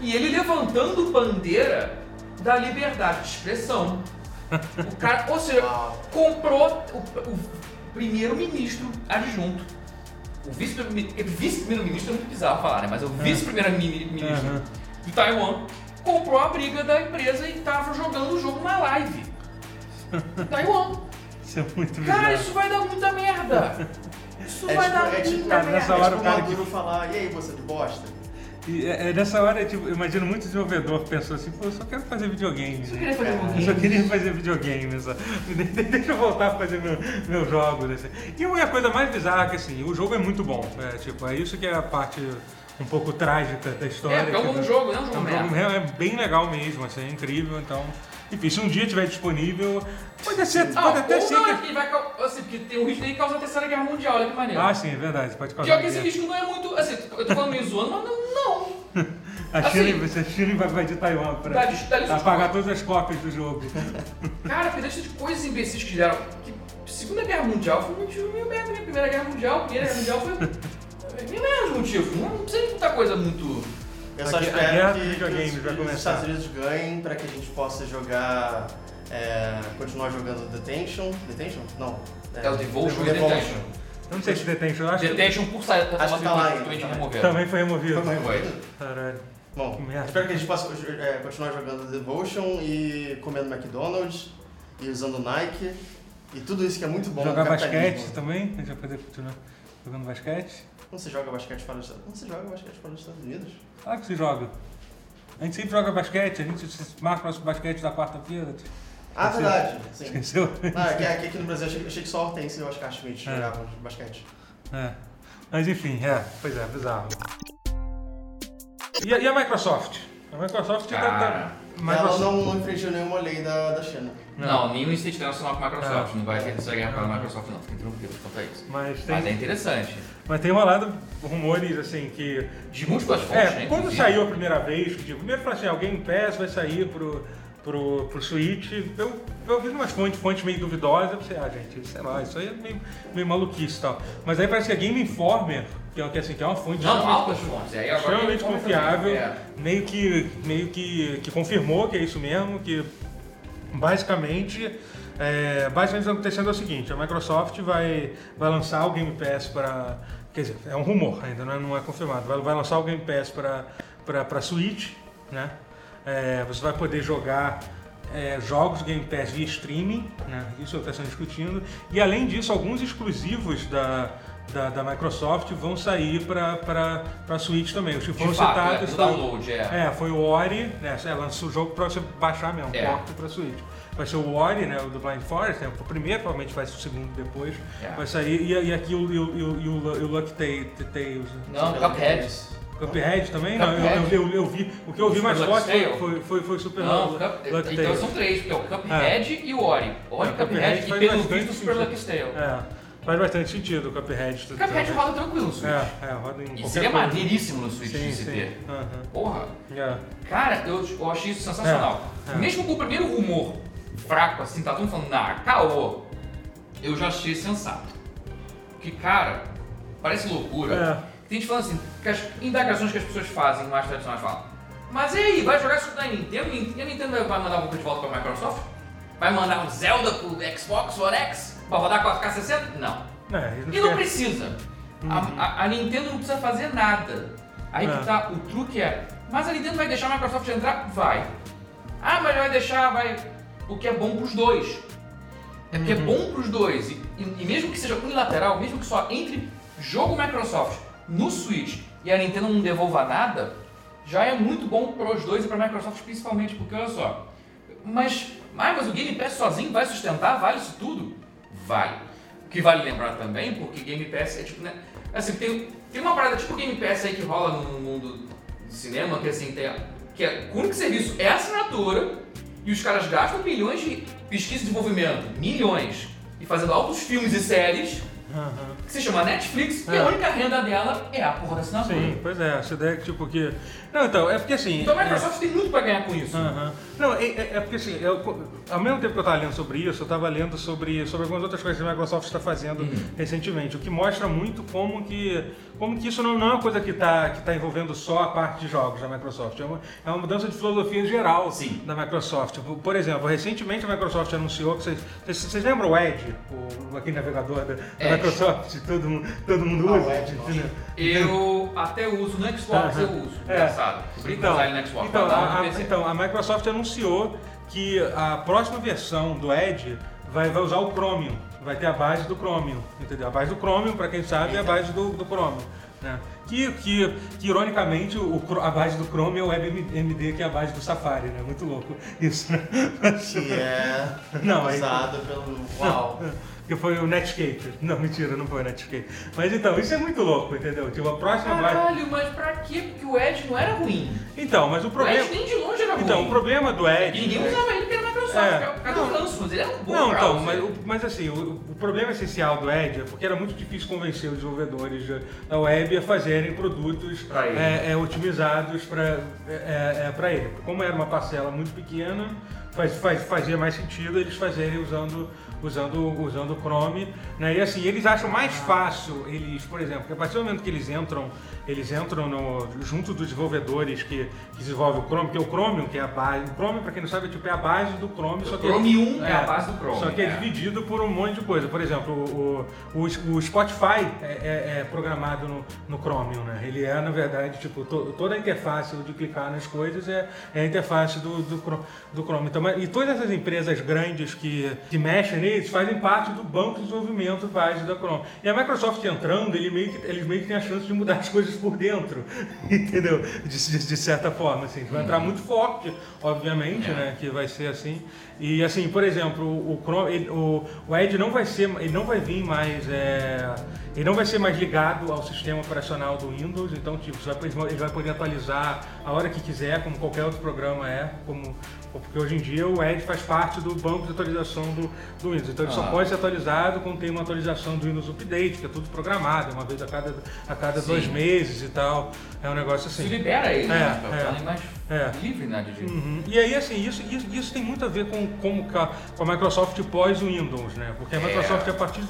B: e ele levantando bandeira da liberdade de expressão. O cara, ou seja, comprou o, o primeiro-ministro adjunto. O vice-primeiro- vice-primeiro-ministro é muito bizarro falar, né? Mas é o vice-primeiro-ministro
A: Aham.
B: de Taiwan comprou a briga da empresa e tava jogando o jogo na live. Taiwan.
A: Isso é muito
B: Cara,
A: bizarro.
B: isso vai dar muita merda. Isso
C: É
B: vai
C: tipo,
B: dar
C: é
B: muita
C: tipo,
A: Cara,
B: merda.
A: nessa
C: é
A: hora
C: tipo
A: o cara
C: Maduro falar, e aí, você de bosta?
A: E é, é nessa hora, tipo, eu imagino muito desenvolvedor pensou assim, pô, eu só quero fazer videogame.
B: Eu
A: né?
B: queria fazer um
A: Eu só queria fazer videogame, só. De- de- Deixa eu voltar a fazer meu, meus jogos. Assim. E a coisa mais bizarra é que assim, o jogo é muito bom. É, tipo, é isso que é a parte um pouco trágica da história.
B: É, é um bom jogo, não é um
A: é
B: jogo
A: um jogo é bem legal mesmo, assim, é incrível, então. Enfim, se um dia estiver disponível, pode ser,
B: Ah,
A: pode até ser
B: não,
A: que.
B: é que vai, assim, porque tem o risco de causar a terceira guerra mundial, olha que maneiro.
A: Ah, sim, é verdade, pode causar.
B: Pior que esse risco não é muito. Assim, eu tô falando meio zoando, mas não. não.
A: A China,
B: assim-
A: a China vai invadir Taiwan pra
B: Dá dá de
A: apagar todas as cópias do jogo.
B: Cara, deixa de coisas imbecis que deram. Que Segunda Guerra Mundial foi um motivo meio merda, né? Primeira Guerra Mundial, Primeira Guerra Mundial foi. Meio merda os motivos. Não, precisa de muita coisa muito.
C: Eu só
A: A
C: espero
A: guerra
C: que, que
A: videogames
C: os. Estados Unidos ganhem pra que a gente possa jogar, é, continuar jogando Detention. Detention? Não.
B: É o Devotion e Detention.
A: Eu não sei se Detention, eu acho que
B: Detention por sair da
C: Acho que tá lá tá
B: removido.
A: também foi removido.
C: Foi
B: Foi.
A: Caralho.
C: Bom,
A: Que merda.
C: espero que a gente possa é, continuar jogando Devotion e comendo McDonald's e usando Nike e tudo isso que é muito bom
A: Jogar basquete também, a gente vai poder continuar jogando basquete.
C: Não se joga basquete fora dos Estados Unidos. Não se joga basquete fora dos Estados Unidos.
A: Claro que se joga. A gente sempre joga basquete, a gente se marca nosso basquete da quarta-feira.
C: Ah,
A: Esqueceu?
C: verdade. Sim.
A: Esqueceu?
C: Ah, aqui, aqui, aqui no Brasil, achei, achei que só Hortense e Oscar Schmidt
A: É.
C: jogavam basquete.
A: É. Mas enfim, é, pois é, bizarro. E a, e a Microsoft? A Microsoft tá-
B: Cara,
A: tá.
C: Ela
A: Microsoft-
C: não, não infringiu nenhuma lei da, da China.
B: Não, nenhum incidente internacional com a Microsoft.
A: É.
B: Não vai ter terceira guerra para a Microsoft, não. Fiquem tranquilos quanto a isso.
A: Mas tem,
B: Mas é interessante.
A: Mas tem rolado rumores assim que.
B: De múltiplas fontes,
A: É,
B: né?
A: quando
B: inclusive.
A: saiu a primeira vez, que, tipo, primeiro falou assim, alguém em Pass vai sair pro, pro, pro Switch. Eu, eu vi umas fontes, fontes meio duvidosas, eu pensei, ah, gente, sei lá, isso aí é meio, meio maluquice e tal. Mas aí parece que a Game Informer, que é, que, assim, que é uma fonte
B: Não, altas fontes. Aí agora
A: extremamente confiável,
B: É.
A: meio que meio que, que confirmou que é isso mesmo, que basicamente é, basicamente o que está acontecendo é o seguinte, a Microsoft vai, vai lançar o Game Pass para quer dizer, é um rumor ainda, não é, não é confirmado, vai, vai lançar o Game Pass para Switch, né? É, você vai poder jogar é, jogos Game Pass via streaming, né? Isso está sendo discutindo. E além disso, alguns exclusivos da, da, da Microsoft vão sair para a Switch também. Os que foram
B: De fato, é,
A: citados.
B: do
A: foi-
B: download, é.
A: é, foi o Ori, né? É, lançou o jogo pra você baixar mesmo,
B: É.
A: porta pra Switch. Vai ser o Ori, né? O do Blind Forest, né? O primeiro, provavelmente vai ser o segundo depois.
B: É.
A: Vai sair. E, e aqui o, e o, e o, Ta- Tales.
B: Não, Cuphead.
A: Cuphead também? Não, eu, eu, vi. O que eu vi mais forte foi, foi, foi, Super
B: Não,
A: Lu-
B: Cup-
A: Lucky
B: então são três, porque é o Cuphead e o Ori. Ori,
A: É,
B: Cuphead,
A: Cuphead
B: e pelo visto o Super. Lucky Tale.
A: É, faz bastante sentido o Cuphead. tudo
B: Cuphead roda tranquilo no Switch.
A: É, é, roda em
B: E seria
A: coisa.
B: maneiríssimo no Switch
A: Sim,
B: de se ter.
A: Aham.
B: Porra,
A: É.
B: cara, eu, eu achei isso sensacional.
A: É, é.
B: Mesmo com o primeiro rumor fraco, assim, tá todo mundo falando, nah, caô, eu já achei sensato. Porque, cara, parece loucura.
A: É.
B: Tem gente falando assim, que as indagações que as pessoas fazem mais tradicionais falam. Mas e aí, vai jogar isso na Nintendo? E a Nintendo vai mandar alguma coisa de volta pra Microsoft? Vai mandar um Zelda pro Xbox One X? Pra rodar 4K60? Não.
A: É, eles
B: E não
A: querem-
B: precisa. A, a- a Nintendo não precisa fazer nada. Aí
A: É.
B: que tá, o truque é, mas a Nintendo vai deixar a Microsoft entrar? Vai. Ah, mas vai deixar, vai. O que é bom pros dois. É porque é bom pros dois. E, e- e mesmo que seja unilateral, mesmo que só entre jogo Microsoft no Switch e a Nintendo não devolva nada, já é muito bom pros dois e pra Microsoft principalmente, porque olha só. Mas, mas, mas o Game Pass sozinho vai sustentar? Vale isso tudo? Vai. O que vale lembrar também, porque Game Pass é tipo, né? Assim, tem, tem uma parada tipo Game Pass aí que rola no mundo do cinema, que assim, tem, que é, o único serviço é assinatura e os caras gastam milhões de pesquisa e desenvolvimento, milhões, e fazendo altos filmes e séries,
A: Aham.
B: Que se chama Netflix, e
A: É.
B: a única renda dela é a porra da assinatura.
A: Sim, pois é, essa ideia que tipo que. Não, então, é porque assim.
B: Então a
A: é-
B: Microsoft tem muito pra ganhar com isso.
A: Não, é, é- é porque assim, eu- ao mesmo tempo que eu estava lendo sobre isso, eu estava lendo sobre, sobre algumas outras coisas que a Microsoft está fazendo
B: Uhum.
A: recentemente, o que mostra muito como que, como que isso não, não é uma coisa que está que tá envolvendo só a parte de jogos da Microsoft, é uma, é uma mudança de filosofia geral
B: Sim.
A: da Microsoft. Por, por exemplo, recentemente a Microsoft anunciou que vocês, vocês, vocês lembram o Edge, o, aquele navegador da, da. Microsoft, todo mundo, todo mundo
C: Ah, o
A: usa?
C: Nossa.
A: entendeu?
B: Eu até uso no Xbox,
A: Aham.
B: eu uso.
A: É.
B: Engraçado.
A: Então,
B: usar ele no Xbox.
A: então, a, então, a Microsoft anunciou que a próxima versão do Edge vai, vai usar o Chromium. vai ter a base do Chromium, entendeu? A base do Chromium, para quem sabe, é a base do, do Chromium. Né? Que, que, que, ironicamente, o, a base do Chrome é o WebMD, que é a base do Safari, né? Muito louco isso, né?
C: Que é
A: Não, aí-
C: usado pelo... Uau!
A: Que foi o Netscape. Não, mentira, não foi o Netscape. Mas então, isso é muito louco, entendeu? Tipo, a próxima.
B: Caralho, mas pra quê? Porque o Edge não era ruim.
A: Então, mas o
B: O
A: problema...
B: Edge nem de longe era ruim.
A: Então, o problema do
B: E
A: Edge...
B: ninguém usava ele porque era Microsoft.
A: É.
B: Cada um lança, mas ele era um bom
A: Não, então, mas, o- mas assim, o, o problema essencial do Edge é porque era muito difícil convencer os desenvolvedores da- web a fazerem produtos
B: Pra
A: é, é, otimizados para é, é, pra ele. Como era uma parcela muito pequena, faz, faz- fazia mais sentido eles fazerem usando usando usando o Chrome, né? E assim, eles acham mais fácil eles, por exemplo, que a partir do momento que eles entram, eles entram no, junto dos desenvolvedores que, que desenvolvem o Chrome, que é o Chromium, que é a base. O Chrome, para quem não sabe, é tipo é a base do Chrome, só que
B: Chromium é a base do Chrome,
A: Só que é,
B: é.
A: dividido por um monte de coisa. Por exemplo, o, o, o- o Spotify é, é- é programado no, no Chromium, né? Ele é, na verdade, tipo, to- toda a interface de clicar nas coisas é, é a interface do, do, do Chrome. Então, mas- e todas essas empresas grandes que, que mexem neles fazem parte do banco de desenvolvimento base da Chrome. E a Microsoft entrando, ele meio que, eles meio que têm a chance de mudar as coisas por dentro, entendeu? De, de- de certa forma, assim. Vai entrar muito forte, obviamente, né? Que vai ser assim. E assim, por exemplo, o, o, o Edge não vai ser, ele não vai vir mais, é, ele não vai ser mais ligado ao sistema operacional do Windows. Então, tipo, ele vai poder atualizar a hora que quiser, como qualquer outro programa é, como porque hoje em dia o Edge faz parte do banco de atualização do, do Windows. Então ele só
B: Ah.
A: pode ser atualizado quando tem uma atualização do Windows Update, que é tudo programado, uma vez a cada, a cada
B: Sim.
A: dois meses e tal. É um negócio
B: Se
A: assim.
B: libera ele,
A: É,
B: né?
A: É.
B: mais
A: É.
B: livre, né, Didi?
A: Uhum. E aí, assim, isso, isso, isso tem muito a ver com, com, com a- com a Microsoft pós-Windows, né? Porque a
B: É.
A: Microsoft, a partir de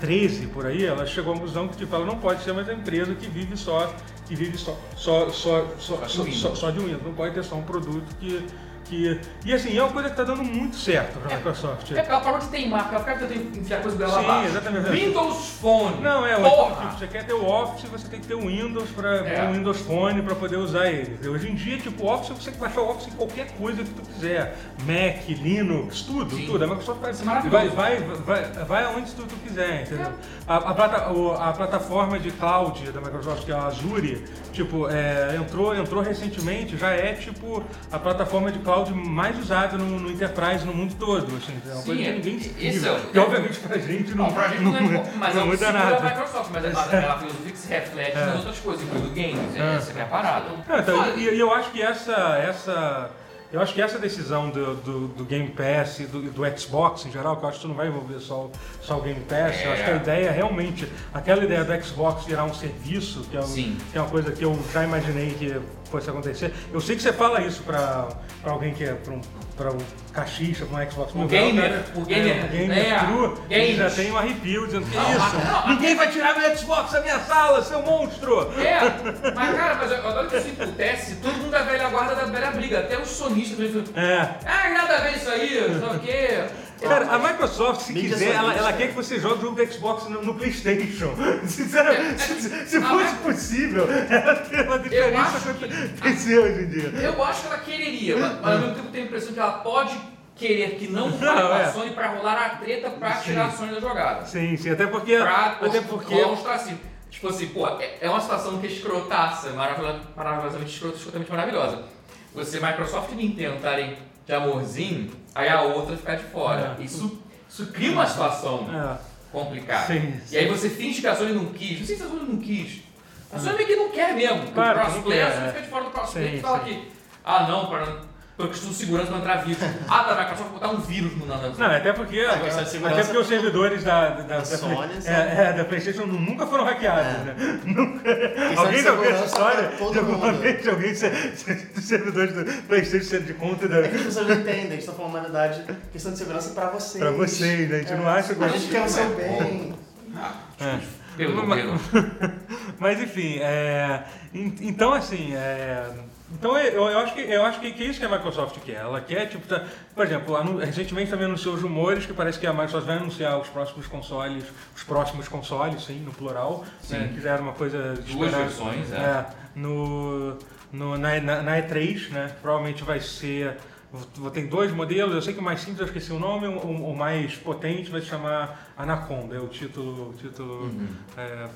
A: 2013, por aí, ela chegou à conclusão que tipo, ela não pode ser mais a empresa que vive só, que vive só, só, só, só,
B: de
A: só, só- só de Windows. Não pode ter só um produto que... que e assim, é uma coisa que está dando muito certo para a Microsoft.
B: É aquela forma de teimar, aquela cara que tem que enfiar coisa dela
A: Sim,
B: abaixo.
A: exatamente.
B: Windows Phone.
A: Não, é, o
B: Porra!
A: tipo, você quer ter o Office, você tem que ter o Windows para
B: É.
A: o Windows Phone para poder usar ele. Hoje em dia, tipo, o Office você tem que baixar o Office em qualquer coisa que tu quiser. Mac, Linux, tudo,
B: Sim.
A: tudo. A Microsoft vai,
B: Isso é
A: vai, vai, vai, vai aonde tu, tu quiser, entendeu?
B: É.
A: A, a plata- a plataforma de cloud da Microsoft, que é a Azure, tipo, é, entrou, entrou recentemente, já é tipo a plataforma de cloud mais usada no, no Enterprise no mundo todo. Assim, é uma
B: Sim,
A: coisa que
B: é-
A: ninguém
B: esse é
A: E obviamente pra gente não,
B: Não, pra gente não, é, mas
A: não
B: é
A: muda nada.
B: da Microsoft, mas ela, ela filosofia que se reflete nas outras coisas, incluindo games.
A: É.
B: Essa é a parada.
A: Não, então, e, eu acho que essa, essa, eu acho que essa decisão do, do, do Game Pass e do, do Xbox em geral, que eu acho que isso não vai envolver só, o- só o Game Pass, eu acho que a
B: É.
A: ideia realmente, aquela ideia do Xbox virar um serviço, que é, um- que é uma coisa que eu já imaginei que fosse acontecer. Eu sei que você fala isso pra, pra alguém que é pra um, pra um caxixa, pra um Xbox
B: O
A: Mil
B: gamer,
A: Grau,
B: o gamer,
A: é, o gamer
B: é,
A: true, ele já tem um arrepio dizendo que
B: Não,
A: isso,
B: não,
A: ninguém vai tirar meu Xbox da minha sala, seu monstro!
B: É, mas cara, mas agora que isso acontece, todo mundo da velha guarda da velha briga, até os sonistas.
A: É.
B: Ah, nada a ver isso aí, não sei o quê.
A: Cara, a Microsoft, se
C: Mídia
A: quiser, ela, ela quer que você jogue o jogo do Xbox no, no Playstation. Sinceramente, se, se fosse possível, ela tem uma diferença
B: acho que-
A: acontecer hoje em dia.
B: Eu acho que ela quereria, mas, mas ao mesmo tempo eu tenho a impressão que ela pode querer que não fale
A: Não,
B: com
A: é.
B: a Sony pra rolar a treta pra tirar a Sony da jogada.
A: Sim, sim, até porque.
B: Pra
A: Até porque.
B: um ostracismo. Tipo assim, pô, é, é uma situação que é escrotaça, maravilhosa, maravilhosamente escrota, escrotamente maravilhosa. Você, Microsoft e Nintendo estarem de amorzinho, aí a outra ficar de fora.
A: É.
B: Isso, isso cria uma situação
A: É,
B: complicada.
A: Sim,
B: E aí você finge que a Sony não quis. Não sei se a Sony não quis. A Sony meio que não quer mesmo.
A: Claro
B: o crossplay, a Sony
A: é.
B: fica de fora do crossplay
A: Sim,
B: e fala
A: sim.
B: que, ah não, para por questão de segurança não entrar vírus. ah, tá, vai Microsoft botar um vírus no na
A: Não, até porque,
C: a questão de segurança-
A: até porque os servidores da, da, da,
C: Sony,
A: da,
C: sabe?
A: é, é, da Playstation nunca foram hackeados,
C: É.
A: né? Nunca. Alguém
C: de
A: já viu essa história? de alguma
C: mundo.
A: vez alguém dos servidores do Playstation sendo de conta da,
C: É que as pessoas não entendem, a gente tá falando uma humanidade, questão de segurança pra vocês.
A: pra vocês, né? A gente
C: É,
A: não acha que
C: A gente quer o seu
B: é
C: bem.
A: É.
B: Pelo
A: Mas-. Mas enfim, é, en- então assim, é, então eu, eu acho que eu acho que, que é isso que a Microsoft quer. Ela quer tipo, tá- por exemplo, anu- recentemente também anunciou os rumores que parece que a Microsoft vai anunciar os próximos consoles, os próximos consoles, sim, no plural, né,
B: Sim.
A: que já era uma coisa
B: Duas versões, é.
A: É, no, no, na, na, na E3, né? Provavelmente vai ser ter dois modelos, eu sei que o mais simples eu esqueci o nome, o, o mais potente vai se chamar Anaconda, é o título, o título
B: Uhum.
A: é,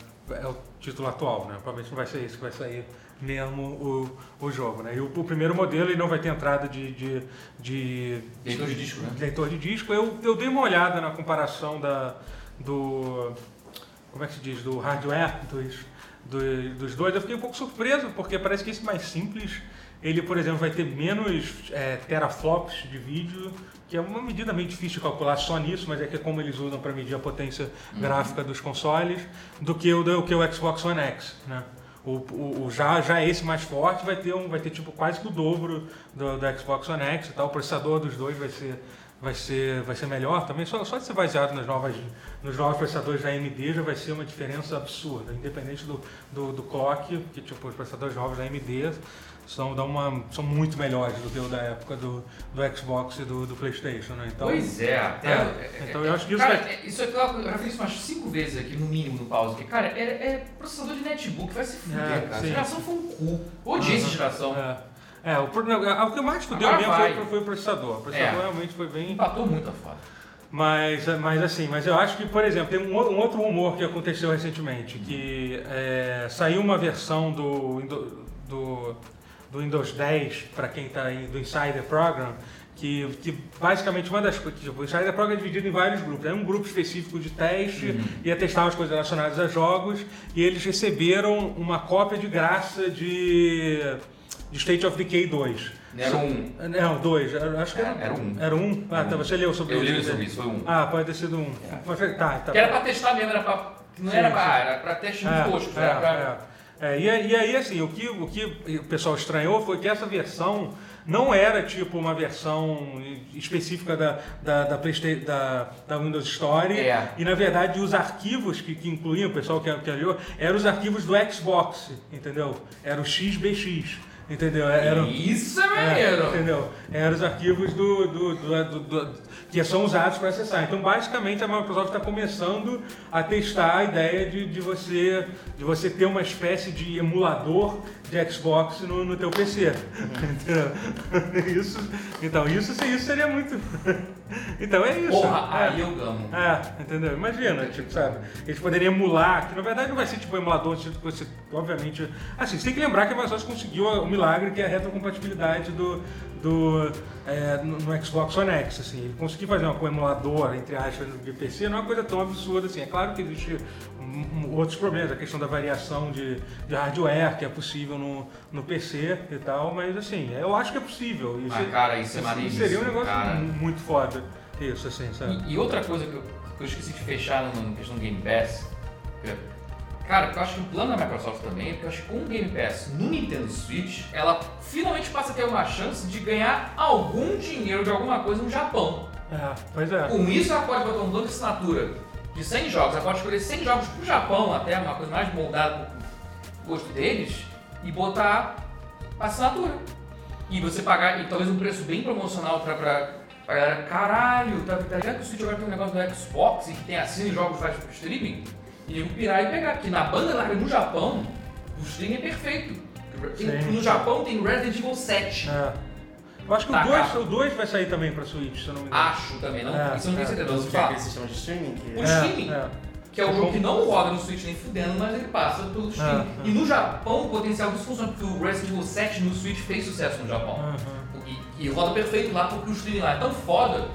A: é o título atual, né? Provavelmente não vai ser isso que vai sair mesmo o, o jogo, né? E o, o primeiro modelo ele não vai ter entrada de, de, de
B: Leitor de disco, né?
A: leitor de disco. Eu, eu dei uma olhada na comparação da, do. Como é que se diz? Do hardware dos, do- dos dois. Eu fiquei um pouco surpreso, porque parece que esse mais simples, ele, por exemplo, vai ter menos é, teraflops de vídeo, que é uma medida meio difícil de calcular só nisso, mas é que é como eles usam para medir a potência gráfica dos consoles, do que o, do que o Xbox One X, né? O, o, o já, já esse mais forte vai ter, um, vai ter tipo quase que o dobro do, do Xbox One X e tal. O processador dos dois vai ser, vai ser, vai ser melhor também. Só, só de ser baseado nas novas, nos novos processadores da AMD já vai ser uma diferença absurda, independente do, do, do clock, que tipo, os processadores novos da AMD são, dão uma, são muito melhores do que o da época do, do Xbox e do, do Playstation, né? Então,
B: pois é, até.
A: é, então eu acho que isso
B: cara,
A: vai-
B: é- isso aqui eu já fiz umas cinco vezes aqui, no mínimo, no pause. Cara, é, é processador de netbook, vai se fuder,
A: É,
B: cara. Essa
A: sim.
B: geração foi um cu. Odiei essa geração.
A: É, é o, o que mais fudeu mesmo foi, foi o processador. O processador
B: É.
A: realmente foi bem.
B: Empatou muito a foda.
A: Mas, mas assim, mas eu acho que, por exemplo, tem um, um outro rumor que aconteceu recentemente, que é, saiu uma versão do, Indo- do, do Windows 10 para quem está do Insider Program, que, que basicamente uma das coisas, tipo, o Insider Program é dividido em vários grupos. É um grupo específico de teste, ia testar as coisas relacionadas a jogos, e eles receberam uma cópia de graça de, de State of Decay 2.
B: Era um.
A: Não, dois. Era- Acho que era,
B: Era um.
A: Era um? Ah, tá, você leu sobre
B: Eu
A: isso,
B: li
A: né?
B: sobre isso, foi um.
A: Ah, pode ter sido um. Foi- Tá, tá.
B: Que era pra testar mesmo, era pra. Não
A: Sim,
B: era
A: sim.
B: pra. Era pra teste
A: É,
B: muito tosco.
A: é,
B: Era pra.
A: é. É, e, aí- e aí, assim, o que, o que o pessoal estranhou foi que essa versão não era tipo uma versão específica da, da, da, da, da Windows Store.
B: É.
A: E na verdade os arquivos que, que incluíam, o pessoal que, que olhou, eram os arquivos do Xbox, entendeu? Era o XBX. Entendeu? Era,
B: Isso é
A: é,
B: maneiro.
A: entendeu? Eram os arquivos do, do- do- do- do- que são usados para acessar. Então, basicamente, a Microsoft está começando a testar a ideia de, de você, de você ter uma espécie de emulador de Xbox no, no teu PC. Entendeu? Isso, então, isso, isso seria muito... Então, é isso.
B: Porra,
A: É.
B: aí eu gamo.
A: É, entendeu? Imagina, tipo, sabe? Eles poderiam emular, que na verdade não vai ser tipo um emulador, tipo, você, obviamente. Assim, você tem que lembrar que a Microsoft conseguiu o milagre que é a retrocompatibilidade do, do, é, no, no Xbox One X. Assim, ele conseguiu fazer uma, um emulador, entre aspas, de PC, não é uma coisa tão absurda assim. É claro que existe outros problemas, a questão da variação de, de hardware, que é possível no, no PC e tal, mas assim, eu acho que é possível.
B: Mas, cara, isso é maneiríssimo,
A: Seria um negócio
B: cara.
A: muito foda. Isso, assim, sabe?
B: E, e outra coisa que eu, que eu esqueci de fechar na questão do Game Pass, que- cara, eu acho que o plano da Microsoft também é porque eu acho que com o Game Pass no Nintendo Switch, ela finalmente passa a ter uma chance de ganhar algum dinheiro de alguma coisa no Japão.
A: É, pois é.
B: Com isso, ela pode botar um plano de assinatura de 100 jogos, ela pode escolher 100 jogos pro Japão, até uma coisa mais moldada pro gosto deles, e botar a assinatura. E você pagar, e talvez um preço bem promocional pra, pra, pra galera, caralho, tá, tá ligado que o Switch agora tem um negócio do Xbox e que tem assina e jogos faz pro streaming? E eu pirar e pegar, porque na banda larga no Japão, o streaming é perfeito. Tem- no Japão tem Resident Evil 7.
A: É. Eu acho que
B: Tá,
A: o 2
B: cara.
A: o dois vai sair também pra Switch, se eu não me engano.
B: Acho também, não,
A: É,
B: isso eu não tenho
A: é.
B: certeza, mas
C: Que
B: eu
C: é
B: falo.
C: aquele sistema de streaming que...
B: O streaming.
A: É,
B: Que é um jogo que não roda no Switch nem fudendo, mas ele passa pelo
A: ah.
B: E no Japão, o potencial disso funciona, porque o Resident Evil 7 no Switch fez sucesso no Japão.
A: Aham.
B: E, e roda perfeito lá, porque o streaming lá é tão foda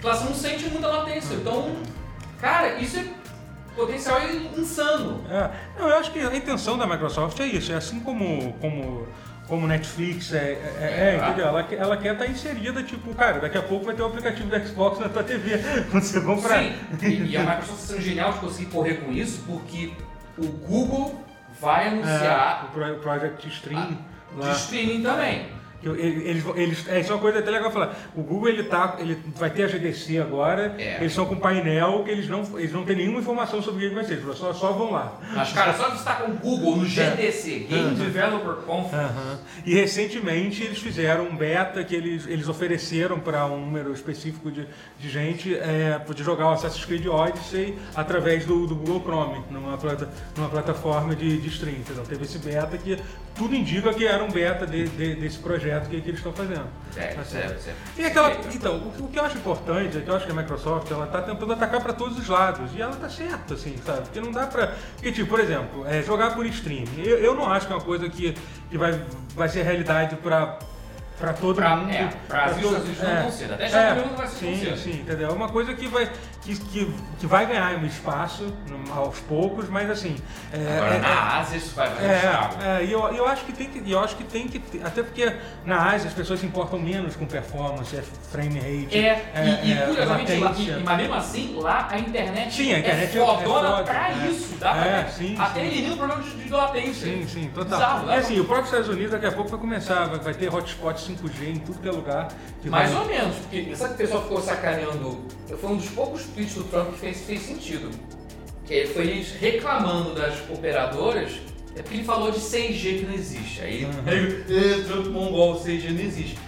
B: que lá você não sente muita latência. Então, cara, isso é potencial é insano.
A: É. Não, eu acho que a intenção da Microsoft é isso. É assim como, como, como Netflix, é, é, é,
B: É.
A: entendeu? Ela, quer- ela quer estar inserida, tipo, cara, daqui a pouco vai ter o aplicativo do Xbox na tua TV quando você comprar.
B: Sim, e, e a Microsoft está sendo genial de conseguir correr com isso, porque o Google vai anunciar
A: É, o Pro- Project Stream.
B: de
A: lá.
B: streaming também.
A: Eles, eles, é, é uma coisa até legal falar. O Google ele tá, ele vai ter a GDC agora.
B: É.
A: Eles estão com um painel que eles não, eles não têm nenhuma informação sobre o que vai ser. Eles só, só vão lá.
B: Mas, cara, só estar com o Google no GDC, Game
A: Uhum.
B: Developer Conference,
A: Aham. E recentemente eles fizeram um beta que eles, eles ofereceram para um número específico de, de gente é, poder jogar o Assassin's Creed Odyssey através do, do Google Chrome, numa, plata, numa plataforma de, de stream. Então teve esse beta que tudo indica que era um beta de- de- desse projeto. Projeto que, que eles estão fazendo.
B: É,
A: Tá
B: certo, certo.
A: E aquela, então, o, que- o que eu acho importante é que eu acho que a Microsoft ela tá tentando atacar para todos os lados e ela tá certa, assim, sabe? Porque não dá pra. Porque, tipo, por exemplo, é, jogar por stream. Eu, eu não acho que é uma coisa que, que vai, vai ser realidade pra, pra todo
B: Pra-
A: mundo.
B: é,
A: todo-
B: Estados Unidos não tão cedo. Até já
A: é,
B: não vai ser
A: sim, sim, entendeu? É uma coisa que vai, que, que, que vai ganhar um espaço aos poucos, mas assim. É,
B: Agora,
A: é-
B: na Ásia, isso vai um estrago.
A: é, é, e eu, eu acho que tem que, eu acho que tem que ter- até porque na Ásia as pessoas se importam menos com performance, é frame rate,
B: É, e, e
A: é,
B: curiosamente, lá, e- mas mesmo assim, lá a internet
A: Sim, a internet é-
B: é
A: é
B: fodona
A: foda,
B: pra
A: é.
B: isso. Dá pra,
A: É, sim,
B: até elimina o problema de, de latência.
A: Sim, sim, total.
B: Bizarro, né?
A: é assim, o próprio Estados Unidos daqui a pouco vai começar, vai, vai ter hotspot 5G em tudo que é lugar. Que
B: Mais
A: vai...
B: ou menos, porque sabe que o pessoal ficou sacaneando? Foi um dos poucos tweets do Trump fez, fez sentido. Que foi reclamando das operadoras, é porque ele falou de 6G que não existe. Aí "Eh, Trump mongol, 6G não existe.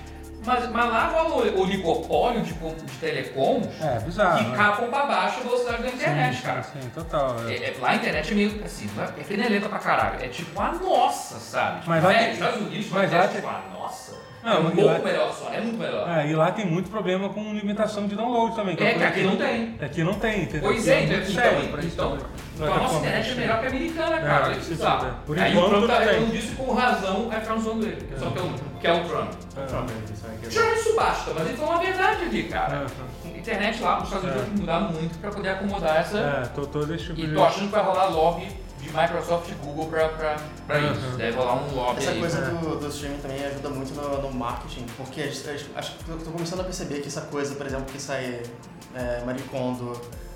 B: Mas, mas lá rola o oligopólio de, de telecoms
A: É, bizarro.
B: que
A: né?
B: capam pra baixo a velocidade da internet,
A: sim,
B: cara.
A: Sim, total. é.
B: É, é, lá a internet é meio assim, é é fenelenta pra caralho. É tipo a nossa, sabe? Tipo,
A: Mas lá tem-
B: Estados Unidos,
A: mas lá
B: é tipo a nossa.
A: Não,
B: é um pouco
A: lá-
B: melhor só, é muito melhor.
A: É, e lá tem muito problema com limitação de download também.
B: É,
A: uma
B: que aqui não tem.
A: Aqui não tem, entendeu?
B: Pois
A: Aqui
B: é, então, então, então, então a nossa internet é melhor que a americana, cara.
A: É,
B: que
A: é. Por
B: Aí
A: enquanto,
B: o Trump tá
A: não tem.
B: reclamando disso com razão, aí ficaram zoando ele. Só que é o, que é o Trump.
C: Aqui.
B: Já isso basta, mas ele falou uma verdade ali, cara.
A: É,
B: Internet lá nos Estados Unidos
A: É.
B: que mudar muito pra poder acomodar essa.
A: É, tô, todo esse tipo
B: E tô achando que vai rolar lobby de Microsoft e Google pra
A: Uhum.
B: isso. Deve rolar um lobby
C: Essa
B: aí.
C: coisa
A: né?
C: do, do streaming também ajuda muito no, no marketing, porque acho que eu tô começando a perceber que essa coisa, por exemplo, que sai é, Marie Kondo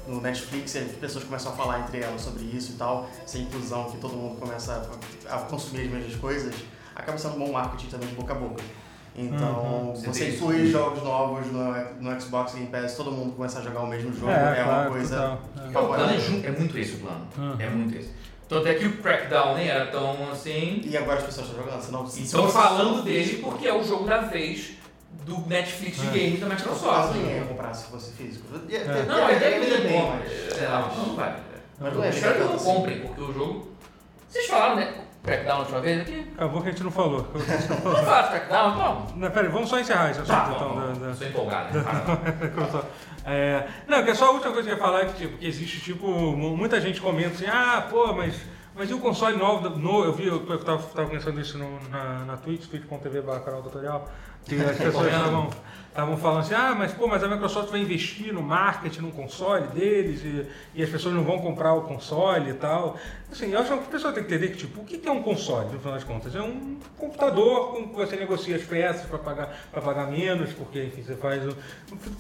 C: no Netflix, e as pessoas começam a falar entre elas sobre isso e tal, essa inclusão que todo mundo começa a, a consumir as mesmas coisas, acaba sendo um bom marketing também de boca a boca. Então,
A: Uhum.
B: Você isso.
C: jogos novos no, no Xbox Game Pass, todo mundo começa a jogar o mesmo jogo,
A: É,
C: é, uma
A: claro,
C: coisa.
B: O plano é, ju- é muito esse o plano.
A: Uhum.
B: É muito esse. Tanto é que o Crackdown nem era tão assim.
C: E agora as pessoas estão jogando, senão... se
B: Estão falando dele porque é o jogo da vez do Netflix de
A: É.
B: games da Microsoft.
C: ninguém ia comprar se fosse físico.
A: É.
C: ia-
B: Não, a
C: ia-
B: ideia é
C: bem, mas-
B: É, Não, não vai.
C: Mas não é
B: Eu espero que não
C: assim.
B: comprem, porque o jogo. Vocês falaram, né? Crackdown na última vez aqui?
A: Acabou que a gente não falou.
B: Vamos falar de Crackdown, então?
A: Não, pera aí, vamos só encerrar esse assunto
B: Tá,
A: então.
B: vamos,
A: da- da-
B: Sou empolgado, né? Fala.
A: É, não, que é só a última coisa que eu ia falar que, tipo, que existe, tipo, mu- muita gente comenta assim, ah, pô, mas, mas e o console novo, da- no, eu vi, eu, tava, tava pensando isso no, na, na Twitch, twitch.tv canal tutorial, que as pessoas estavam estavam falando assim, ah, mas pô, mas a Microsoft vai investir no marketing, no console deles, e, e as pessoas não vão comprar o console e tal. Assim, eu acho que a pessoa tem que entender que, tipo, o que é um console, no final das contas? É um computador com que você negocia as peças para pagar, pra pagar menos, porque, enfim, você faz o...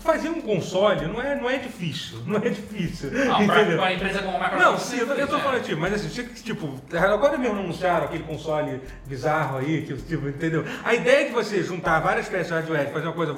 A: Fazer um console não é, não é difícil, não é difícil,
B: pra,
A: entendeu?
B: pra empresa como a Microsoft.
A: Não, sim, eu tô, eu tô
B: né?
A: falando, tipo, mas assim, tipo, agora mesmo anunciaram aquele console bizarro aí, que, tipo, entendeu? A ideia de você juntar várias peças de hardware fazer uma coisa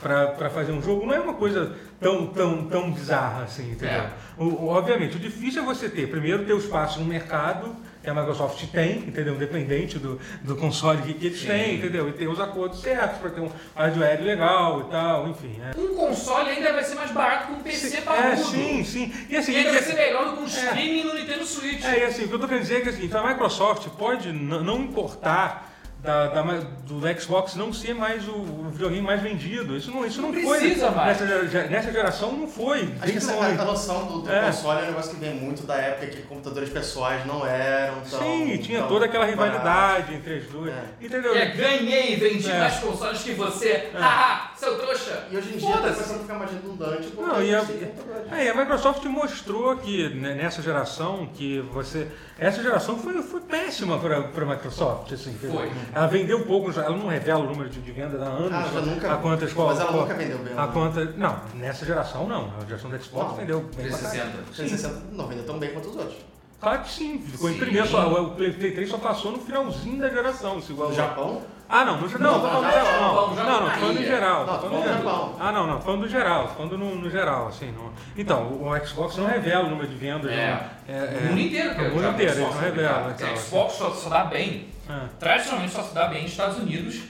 A: pra, pra fazer um jogo não é uma coisa tão, tão, tão bizarra assim, entendeu?
B: É.
A: O, o- obviamente, o difícil é você ter, primeiro, ter o espaço no mercado, que a Microsoft tem, entendeu? Independente do, do console que, que eles
B: Sim.
A: têm, entendeu? E ter os acordos certos para ter um hardware legal e tal, enfim. É.
B: Um console ainda vai ser mais barato que um PC parrudo.
A: É, sim, sim. E assim,
B: E ainda vai ser melhor do que um streaming no Nintendo Switch.
A: É, e assim, o que eu tô querendo dizer é que assim, então a Microsoft pode não importar da, da do Xbox não ser mais o, o videogame mais vendido. Isso não, isso não,
B: Não
A: foi.
B: precisa mais.
A: Nessa, nessa geração não foi.
C: Acho que essa,
A: longe.
C: a, a noção do, do
A: É.
C: console é um negócio que vem muito da época que computadores pessoais não eram tão.
A: Sim, tinha
C: tão
A: toda aquela rivalidade entre as duas.
C: É.
A: Entendeu?
B: É, ganhei, vendi
A: É.
B: mais consoles que você. Haha, seu trouxa.
C: E hoje em dia tá começando a ficar mais redundante
A: Não, e a,
C: computadores.
A: é, e a Microsoft mostrou que né, nessa geração que você. Essa geração foi, foi péssima para a Microsoft. Assim?
B: Foi.
A: Ela vendeu pouco, ela não revela o número de, de venda da anos.
C: Ah, já nunca-
A: a quantas
C: mas ela
A: qual-
C: nunca vendeu bem,
A: A
C: né?
A: quantas. Não, nessa geração não. A geração da Xbox
C: Não.
A: vendeu bem. pra caralho.
B: 360.
C: 360 não vendeu tão bem quanto os outros.
A: Claro que sim. Ficou em
B: Sim.
A: primeiro. Só, o Play Play 3 só passou no finalzinho da geração. Se igual
C: No Japão,
A: Ah, não, no, não, não,
C: não,
A: Japão.
B: não,
A: Não, não, falando no
B: ia.
A: geral.
C: Não,
A: falando geral.
C: Japão.
A: Ah, não, não, falando do geral, falando no, no geral, assim. no- Então, o, o Xbox não revela o número de vendas.
B: É.
A: né? é,
B: O mundo inteiro, cara.
A: O mundo inteiro,
B: só
A: eles não
B: se
A: revelam.
B: publicar.
A: então,
B: Xbox só, só dá bem.
A: é.
B: Tradicionalmente só se dá bem nos Estados Unidos.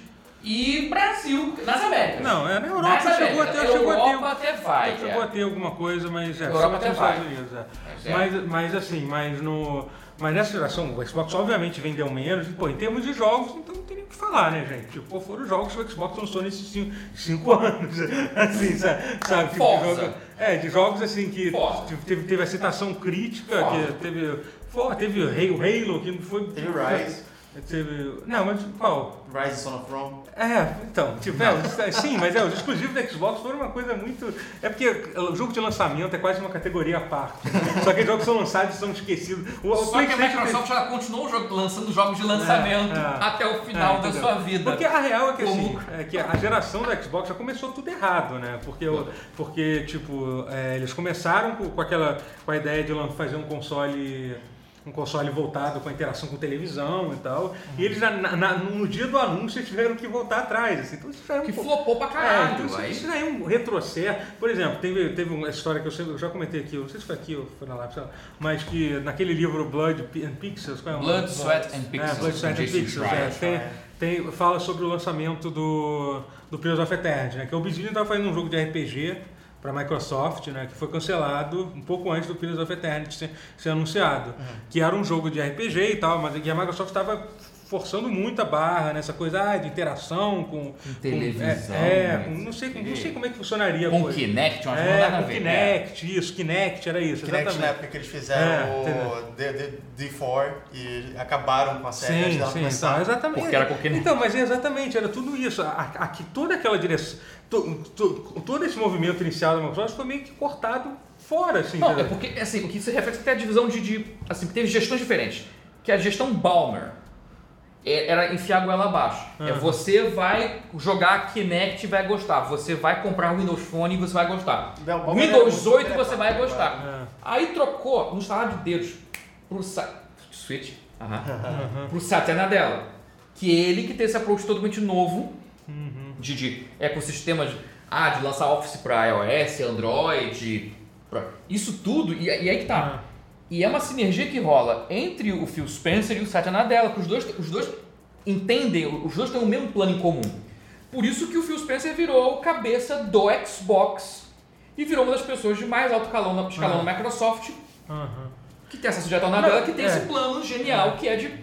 B: E Brasil, nas Américas.
A: Não, é na Europa
B: Nas
A: chegou a
B: Américas.
A: ter, chegou a ter.
B: Europa até vai.
A: chegou
B: é.
A: a ter alguma coisa, mas é,
B: Europa
A: só
B: até
A: nos. Estados Unidos. É.
B: Mas é.
A: Mas, mas assim, mas no. Mas nessa geração, o Xbox obviamente vendeu menos, e, pô, em termos de jogos, então não tem nem o que falar, né, gente? Tipo, foram os jogos que o Xbox lançou nesses cinco, cinco anos, assim, sabe? sabe? Tipo, de
B: Forza.
A: jogo- é, de jogos assim que
B: Forza.
A: teve, teve a citação crítica,
B: Forza.
A: que teve. Pô, teve o Halo, que não foi.
C: Teve o Rise.
A: Teve. Não, mas qual?
C: Rise Son of Rome.
A: É, então, tipo, é, é, sim, mas é, os exclusivos da Xbox foram uma coisa muito. É porque o jogo de lançamento é quase uma categoria à parte. Só que os jogos são lançados e são esquecidos. O, o
B: Só que a Microsoft ela continuou lançando jogos de lançamento
A: É, é.
B: até o final
A: É,
B: da sua vida.
A: Porque a real é que assim, é que a geração do Xbox já começou tudo errado, né? Porque, o- porque tipo, eles começaram com, com aquela com a ideia de fazer um console um console voltado com a interação com televisão e tal. E eles, na- na- no dia do anúncio, tiveram que voltar atrás. Assim. Então, isso já é um
B: Que
A: pouco-
B: flopou pra
A: é,
B: caralho.
A: então isso,
B: aí.
A: isso já é um retrocesso. Por exemplo, teve, teve uma história que eu, sempre- eu já comentei aqui, não sei se foi aqui ou foi na live, mas que naquele livro Blood and Pixels, qual é o nome?
B: Blood, Sweat and Pixels.
A: É, Blood, Sweat and Pixels, é, tem, tem, fala sobre o lançamento do, do Pillars of Eternity, né? Que o Obsidian estava fazendo um jogo de RPG para a Microsoft, né? Que foi cancelado um pouco antes do Pillars of Eternity ser, ser anunciado. Que era um jogo de RPG e tal, mas que a Microsoft estava forçando muito a barra nessa coisa ah, de interação com, com-
B: televisão,
A: é, é,
B: né?
A: com- não sei não sei como é que funcionaria
B: Com
A: coisa.
B: Kinect, umas
A: é, com
B: ver.
A: Kinect, isso, Kinect era isso,
C: Kinect na
A: exatamente.
C: época que eles fizeram
A: É,
C: o D- D- D4 e acabaram com a série
A: Sim, sim, então, exatamente.
B: Porque era com Kinect.
A: Então, mas é exatamente, era tudo isso. A- Aqui, toda aquela direção, todo esse movimento inicial da Microsoft foi meio que cortado fora, assim.
B: Não, é porque, assim, o que se reflete até a divisão de, de assim, teve gestões diferentes. Que a gestão Balmer é- era enfiar a goela abaixo. É
A: Aham.
B: você vai jogar Kinect e vai gostar. Você vai comprar o Windows Phone e você vai gostar.
C: Era
B: Windows
C: muito
B: 8 você vai gostar.
A: É.
B: Aí trocou, no estalar de dedos, pro Sa Switch, aham, pro Satya Nadella. Que é ele que tem esse approach totalmente novo
A: Uhum.
B: De, de ecossistemas, ah, de lançar Office para iOS, Android, pra- isso tudo, e, e aí que tá.
A: Ah.
B: E é uma sinergia que rola entre o Phil Spencer e o Satya Nadella, que os dois, os dois entendem, os dois têm o mesmo plano em comum. Por isso que o Phil Spencer virou cabeça do Xbox e virou uma das pessoas de mais alto calão na, escalão na Microsoft
A: Aham.
B: que tem essa sujeita Nadella, que tem
A: é.
B: esse plano genial que é de,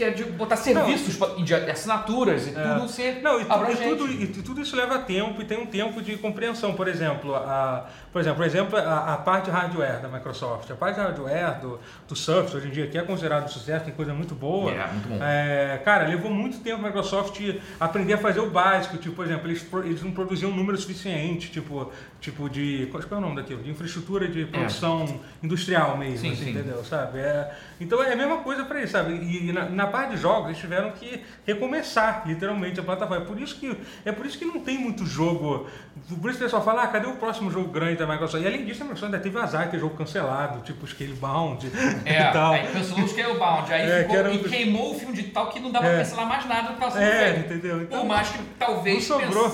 B: que é de botar serviços pra- e de assinaturas e
A: É.
B: tudo ser
A: Não, e, tu- e tudo, e tudo isso leva tempo e tem um tempo de compreensão. Por exemplo, a, por exemplo, por exemplo a, a parte hardware da Microsoft. A parte hardware do, do Surface, hoje em dia, que é considerado sucesso, tem coisa muito boa.
B: É, muito bom.
A: É, cara, levou muito tempo a Microsoft aprender a fazer o básico. Tipo, por exemplo, eles, eles não produziam um número suficiente, tipo, tipo de. Qual qual é o nome daquilo? De infraestrutura de produção industrial mesmo,
B: Sim,
A: assim,
B: sim.
A: entendeu? Sabe? É, então é a mesma coisa para eles, sabe? E, e na, na parte de jogos, eles tiveram que recomeçar, literalmente, a plataforma. É por isso que, é por isso que não tem muito jogo. Por isso que o pessoal fala, ah, cadê o próximo jogo grande da Microsoft? E além disso, a Microsoft ainda teve azar de ter jogo cancelado, tipo Scalebound
B: É,
A: e tal.
B: aí cancelou o Scalebound, aí
A: É,
B: ficou,
A: que um
B: e queimou o filme de tal que não pra
A: É.
B: cancelar mais nada que tava sendo
A: É, entendeu? Então,
B: Por mais que talvez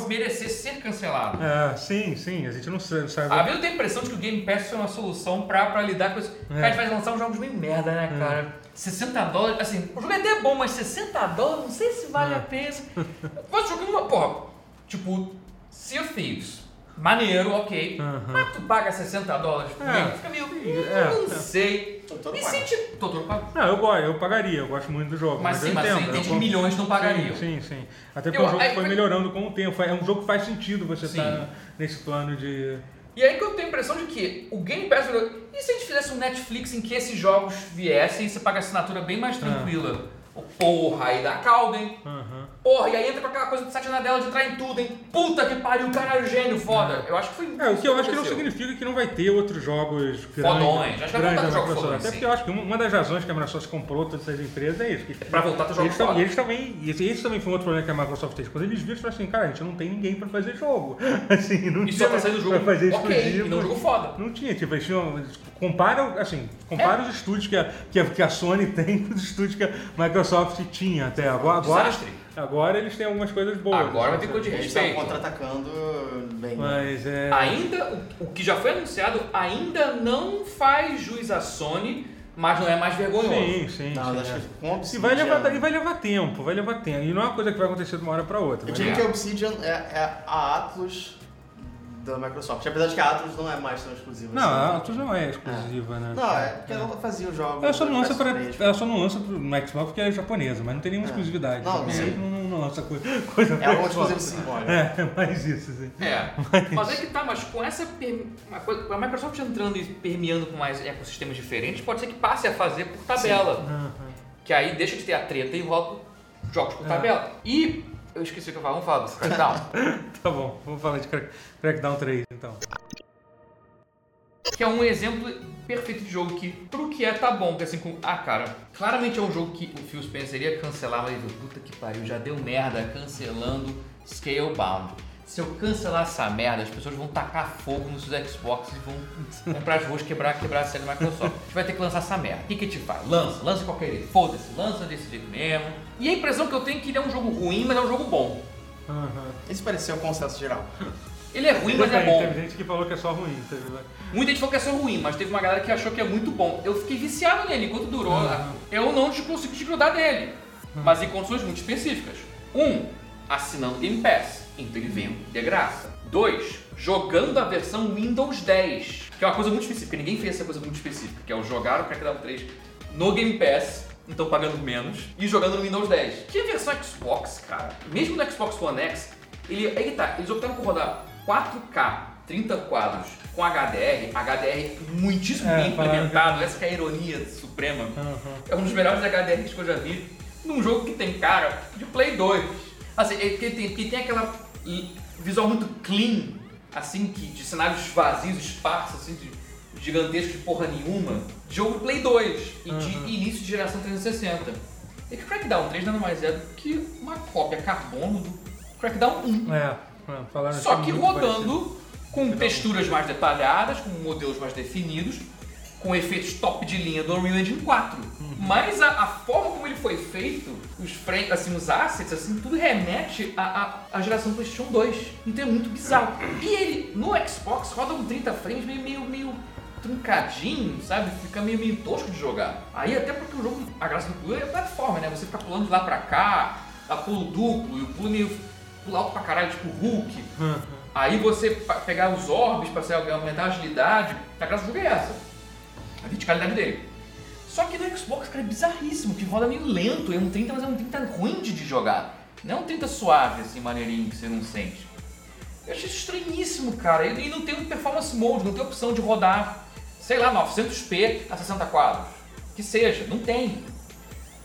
B: merecesse ser cancelado.
A: É, sim, sim, a gente não sabe. sabe-
B: Às vezes eu tenho a impressão de que o Game Pass foi uma solução pra, pra lidar com isso.
A: É.
B: Cara, a gente vai lançar uns jogos meio merda, né, cara? 60 dólares, assim, o jogo é até bom, mas 60 dólares, não sei se vale
A: É.
B: a pena. Você joga uma, porra, tipo, Sea of Thieves. Maneiro, ok.
A: Aham.
B: Mas tu paga 60 dólares por
A: É.
B: fica meio.
A: Sim, é,
B: não
A: é.
B: sei.
C: Totoro
B: E
C: paga.
B: se tipo. Totoro paga.
A: Não, eu gosto, eu pagaria, eu gosto muito do jogo.
B: Mas sim,
A: eu
B: mas você
A: entendo,
B: entende
A: eu
B: que
A: com-
B: milhões não pagariam.
A: Sim, sim, sim. Até porque
B: Eu-
A: o jogo
B: aí-
A: foi melhorando com o tempo. É um jogo que faz sentido você
B: Sim.
A: estar nesse plano de.
B: E aí que eu tenho a impressão de que o Game Pass. E se a gente fizesse um Netflix em que esses jogos viessem e você paga assinatura bem mais tranquila? Oh, Porra, aí dá caldo, hein?
A: Aham.
B: Porra, e aí entra com aquela coisa do Satya dela de entrar em tudo, hein? Puta que pariu, o cara é gênio, foda. Eu acho que foi.
A: É, o que eu acho que não
B: aconteceu.
A: significa que não vai ter outros jogos
B: Fodões. Acho que vai
A: grandes
B: voltar jogos fodões,
A: Até porque eu acho que uma das razões que a Microsoft comprou todas essas empresas é isso. que-
B: pra voltar a ter jogos foda.
A: e eles também, e esse, também foi um outro problema que a Microsoft teve. Quando eles viram, falaram assim, cara, a gente não tem ninguém pra fazer jogo. Assim, não
B: E
A: tinha
B: só tá saindo jogo
A: pra fazer
B: ok,
A: exclusivo.
B: e não jogo foda.
A: Não tinha, tipo, eles tinham. Compara, assim, compara
B: É.
A: os estúdios que a, que, a, que a Sony tem com os estúdios que a Microsoft tinha até. Agora,
B: Desastre.
A: agora eles têm algumas coisas boas.
B: Agora vai
A: assim,
B: ter coisa de
C: Eles estavam
B: respeito.
C: contra-atacando bem. né?
A: Mas é.
B: Ainda, o, que já foi anunciado ainda não faz juiz à Sony mas não é mais vergonhoso.
A: Sim, sim.
C: Não,
A: sim,
C: acho
A: é.
C: que com
A: E vai, levar, e vai levar tempo, vai levar tempo. E não é uma coisa que vai acontecer de uma hora pra outra.
C: Eu diria que a Obsidian é, é a Atlus da Microsoft. Apesar de que a Atlus não é mais tão exclusiva
A: Não,
C: assim.
A: a Atlus não é exclusiva, né?
C: Não, é porque ela fazia os jogos.
A: Ela só não lança para
C: PS3.
A: ela só não lança pro no Xbox porque é japonesa, mas não tem nenhuma
C: É.
A: exclusividade.
C: Não,
A: Japonesa
C: sim.
A: não, não, não lança coisa, coisa
C: É alguma exclusiva simbólica.
A: É, mais isso, assim.
B: É, mas é que tá, mas com essa com a Microsoft entrando e permeando com mais ecossistemas diferentes, pode ser que passe a fazer por tabela. Que aí deixa de ter a treta e roda jogos por
A: É.
B: tabela. E eu esqueci o que eu falava, vamos falar do Crackdown.
A: Tá bom, vamos falar de Crack- Crackdown 3 então.
B: que é um exemplo perfeito de jogo que, pro que é, tá bom. Porque assim, com, ah, cara, claramente é um jogo que o Phil Spencer ia cancelar, mas ele falou, puta que pariu, já deu merda cancelando Scalebound. Se eu cancelar essa merda, as pessoas vão tacar fogo nos seus Xbox e vão comprar as ruas, quebrar, quebrar a série da Microsoft. A gente vai ter que lançar essa merda. O que, que a gente faz? Lança, lança qualquer jeito. Foda-se, lança desse jeito mesmo. E a impressão que eu tenho é que ele é um jogo ruim, mas é um jogo bom.
A: Aham.
C: Esse pareceu o consenso geral.
B: Ele é ruim, mas é bom.
A: Teve gente que falou que é só ruim. Teve...
B: Muita gente falou que ia ser ruim, mas teve uma galera que achou que é muito bom. Eu fiquei viciado nele enquanto durou.
A: Uhum.
B: Eu não consigo desgrudar dele, mas em condições muito específicas. Um, assinando Game Pass, então ele vem de graça. Dois, jogando a versão Windows 10, que é uma coisa muito específica. Ninguém fez essa coisa muito específica, que é o jogar o Crackdown 3 no Game Pass, então pagando menos, e jogando no Windows 10. Que a versão Xbox, cara, mesmo no Xbox One X, ele, aí tá, eles optaram por rodar 4K, 30 quadros, com HDR, HDR muitíssimo
A: É,
B: bem
A: falaram que-
B: implementado, essa que é a ironia suprema.
A: Aham.
B: É um dos melhores HDRs que eu já vi num jogo que tem cara de Play 2. Assim, é que tem, que tem aquela visual muito clean, assim, que, de cenários vazios, esparsos, assim, de gigantescos de porra nenhuma. De jogo Play 2 e de início de geração 360. É que o Crackdown 3 nada mais é do que uma cópia carbono do Crackdown 1.
A: É, é,
B: Só que rodando com texturas mais detalhadas, com modelos mais definidos, com efeitos top de linha do Unreal Engine 4. Mas a, a forma como ele foi feito, os frames, assim, os assets, assim, tudo remete à, à, à geração PlayStation 2. Então é muito bizarro. E ele, no Xbox, roda com 30 frames meio, meio, meio truncadinho, sabe? Fica meio, meio tosco de jogar. Aí até porque o jogo, a graça do pulo é a plataforma, né? Você fica pulando de lá pra cá, dá pulo duplo, e o pulo meio pulo alto pra caralho, tipo Hulk.
A: Aham.
B: Aí você pegar os orbes para aumentar a agilidade, a graça do jogo é essa. A verticalidade dele. Só que no Xbox, cara, é bizarríssimo, que roda meio lento, é um 30, mas é um 30 ruim de jogar. Não é um 30 suave, assim, maneirinho, que você não sente. Eu achei isso estranhíssimo, cara. E e não tem um performance mode, não tem opção de rodar, sei lá, 900p a 60 quadros. Que seja, não tem.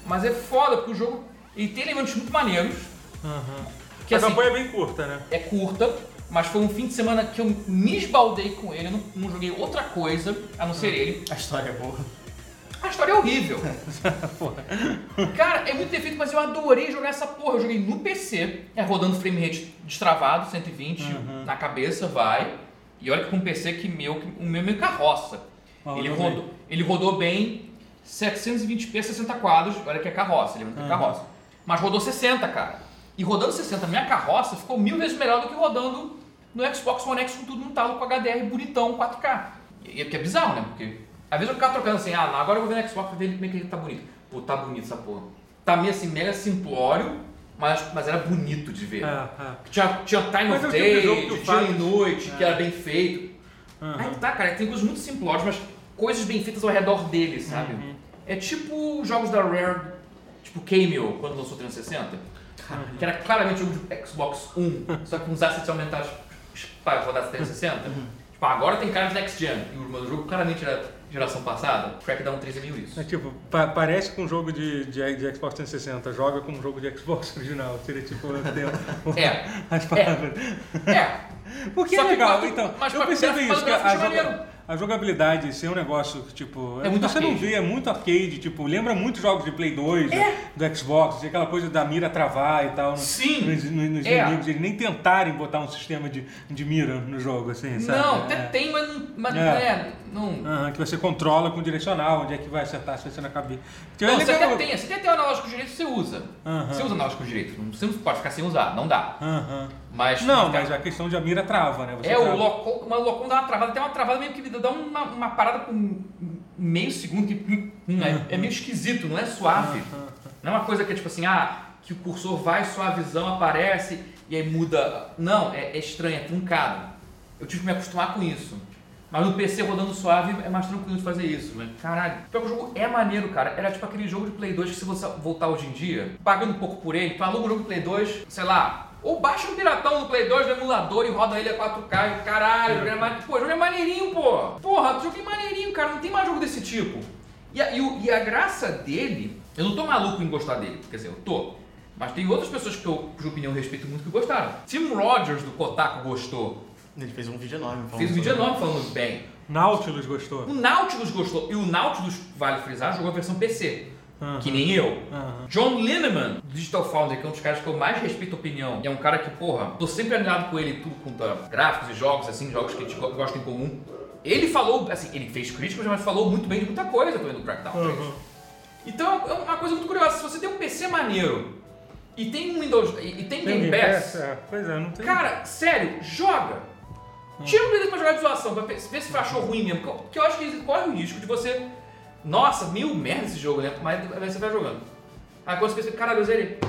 B: Mas é foda, porque o jogo ele tem elementos muito maneiros,
A: Aham.
B: que
A: a
B: assim,
A: campanha é bem curta, né?
B: é curta, mas foi um fim de semana que eu me esbaldei com ele, eu não, não joguei outra coisa a não ser ele.
C: A história é boa.
B: A história é horrível. Cara, é muito defeito, mas eu adorei jogar essa porra. Eu joguei no PC, é rodando frame rate destravado, 120 na cabeça, vai. E olha que com um PC que meu, o meu é meio carroça.
A: Ah,
B: ele, rodou ele rodou bem 720p, 60 quadros, olha que é carroça, ele é muito carroça. Mas rodou 60, cara. E rodando 60, minha carroça ficou mil vezes melhor do que rodando no Xbox One X com tudo no talo com HDR bonitão 4K. E é que é bizarro, né? Porque às vezes eu ficava trocando assim, ah, agora eu vou ver no Xbox pra ver como é que ele tá bonito. Pô, tá bonito essa porra. Tá meio assim, mega simplório, mas, mas era bonito de ver.
A: É, é.
B: Tinha, tinha Time of
A: é que
B: Day, dia e
A: faz.
B: noite, que
A: É.
B: era bem feito.
A: Aham.
B: Aí tá, cara, tem coisas muito simplórias, mas coisas bem feitas ao redor dele, sabe?
A: Uhum.
B: É tipo jogos da Rare, tipo Cameo, quando lançou o 360. Que era claramente jogo de Xbox 1, só que com os assets aumentados para rodar 360. Tipo, agora tem cara de Next Gen, e o meu jogo claramente era geração passada. Crackdown 3 é meio isso.
A: É tipo, pa- parece com um jogo de, de, de Xbox 360, joga com um jogo de Xbox original. Seria tipo o tempo.
B: É.
A: As palavras.
B: É,
A: Porque
B: Só
A: é
B: que
A: legal,
B: quatro-
A: então.
B: mas
A: eu
B: gráficos
A: isso, que a,
B: maneiro.
A: A jogabilidade ser um negócio, tipo.
B: É muito
A: você não
B: arcade.
A: vê, é muito arcade, tipo, lembra muito jogos de Play 2,
B: É.
A: do Xbox, aquela coisa da mira travar e tal. no-
B: Sim.
A: Nos, nos- nos
B: É.
A: inimigos, eles nem tentarem botar um sistema de, de mira no jogo, assim, sabe?
B: não, até
A: É.
B: tem, mas, não- mas
A: É.
B: é, não...
A: Aham, que você controla com direcional, onde é que vai acertar se você na cabeça. Então,
B: Não,
A: é
B: você até tem, você até tem o analógico direito, você usa.
A: Aham.
B: Você usa analógico direito, você não pode ficar sem usar, não dá.
A: Aham.
B: Mas
A: Não, mas a questão de a mira trava, né? Você
B: É, o
A: trava.
B: Locom, mas o Locom dá uma travada, tem uma travada meio que dá uma, uma parada com meio segundo, que hum, Hum, é, é meio esquisito, não é suave. Não é uma coisa que é tipo assim, ah, que o cursor vai suavizão, aparece e aí muda. Não, é, é estranho, é truncado. Eu tive que me acostumar com isso. Mas no PC rodando suave é mais tranquilo de fazer isso, né? Caralho. Pior que o jogo é maneiro, cara. Era tipo aquele jogo de Play 2 que se você voltar hoje em dia, pagando um pouco por ele, tu aluga o jogo de Play 2, sei lá, ou baixa um piratão no Play 2 no emulador e roda ele a 4K e caralho, o jogo é mane- pô, o jogo é maneirinho, pô. Porra, o jogo é maneirinho, cara. Não tem mais jogo desse tipo. E a, e o- e a graça dele, eu não tô maluco em gostar dele, quer dizer, eu tô. Mas tem outras pessoas que eu, cuja opinião eu respeito muito que gostaram. Tim Rogers do Kotaku gostou.
C: Ele fez um vídeo enorme. falando
B: Fez um vídeo enorme falando bem.
A: Nautilus gostou.
B: O Nautilus gostou. E o Nautilus, vale frisar, jogou a versão PC.
A: Aham.
B: Que nem eu.
A: Aham.
B: John Lineman, do Digital Foundry, que é um dos caras que eu mais respeito a opinião. E é um cara que, porra, tô sempre alinhado com ele tudo quanto a gráficos e jogos, assim, jogos que a gente go- gosta em comum. Ele falou, assim, ele fez críticas, mas falou muito bem de muita coisa também do Crackdown 3.
A: Uhum.
B: Então é uma coisa muito curiosa. Se você tem um PC maneiro e tem um Windows e, e tem
A: Tem
B: Game Pass?
A: É, pois é, não tem.
B: Cara, sério, joga. Tira um Play 2 pra jogar de zoação, pra ver se achou ruim mesmo. Porque eu acho que corre o risco de você. Nossa, mil merda esse jogo, né? Mas você vai jogando. Aí quando você pensa, caralho, eu zerei.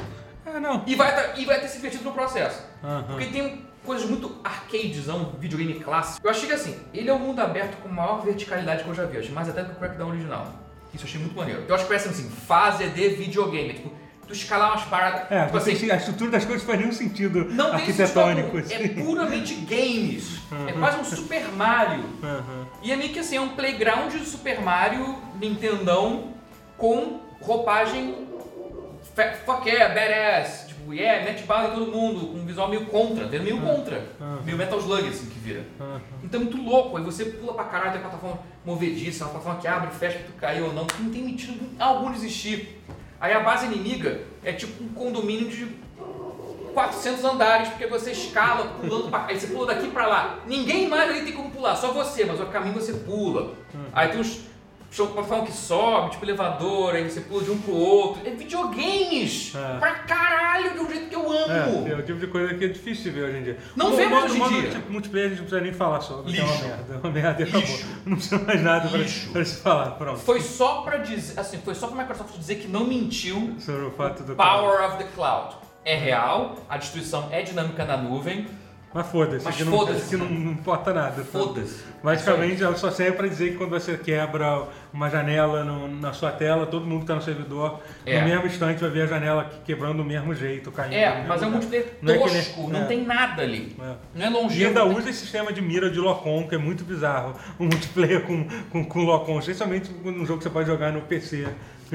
A: Ah, não.
B: E vai, tá- e vai ter se divertido no processo.
A: Aham.
B: Porque tem coisas muito arcadezão, videogame clássico. Eu achei que assim, ele é o mundo aberto com maior verticalidade que eu já vi. Acho mais até que o Crackdown original. Isso eu achei muito maneiro. Eu acho que parece assim, fase de videogame. Tipo, tu escalar umas paradas.
A: É,
B: tipo assim,
A: a estrutura das coisas faz nenhum sentido
B: não tem
A: arquitetônico.
B: esse
A: assim.
B: É puramente games. É quase um Super Mario.
A: Aham.
B: E é meio que assim, é um playground de Super Mario, Nintendão, com roupagem fuck yeah, badass. Tipo, yeah, mete bala em todo mundo, com um visual meio contra, meio contra.
A: Aham.
B: Meio Metal Slug, assim, que vira.
A: Aham.
B: Então é muito louco, aí você pula pra caralho, tem a plataforma movediça, uma plataforma que abre e fecha pra tu cair ou não, que não tem mentira algum de existir. Aí a base inimiga é tipo um condomínio de 400 andares, porque você escala pulando pra Aí você pula daqui pra lá. Ninguém mais ali tem como pular, só você, mas o caminho você pula. Aí tem uns chão plataforma que sobe, tipo elevador, aí você pula de um pro outro. É videogames!
A: É.
B: Pra caralho, de um jeito que eu amo!
A: É, é o tipo de coisa que é difícil de ver hoje em dia.
B: Não mais
A: modo-
B: hoje em dia.
A: Tipo, multiplayer a gente não precisa nem falar sobre, que é uma
B: Lixo.
A: merda. É uma merda e acabou.
B: Lixo.
A: Não precisa mais nada pra,
B: Lixo.
A: pra se falar, pronto.
B: Foi só pra dizer, assim, foi só pra Microsoft dizer que não mentiu
A: Sobre o fato do.
B: Power of the Cloud. É real, a destruição é dinâmica na nuvem.
A: Mas foda-se,
B: Mas
A: que, não,
B: foda-se.
A: que não, não importa nada. tá?
B: Foda-se.
A: Basicamente, ela só serve para dizer que quando você quebra uma janela no- na sua tela, todo mundo que está no servidor,
B: É.
A: no mesmo instante vai ver a janela que- quebrando do mesmo jeito, caindo. do
B: É,
A: mesmo
B: mas é um
A: lugar.
B: multiplayer
A: Não é que nem-
B: tosco, não
A: é.
B: tem nada ali.
A: É.
B: Não é
A: E
B: longevo.
A: ainda usa esse sistema de mira de Locom, que é muito bizarro. Um multiplayer com, com, com Locom, especialmente num jogo que você pode jogar no PC.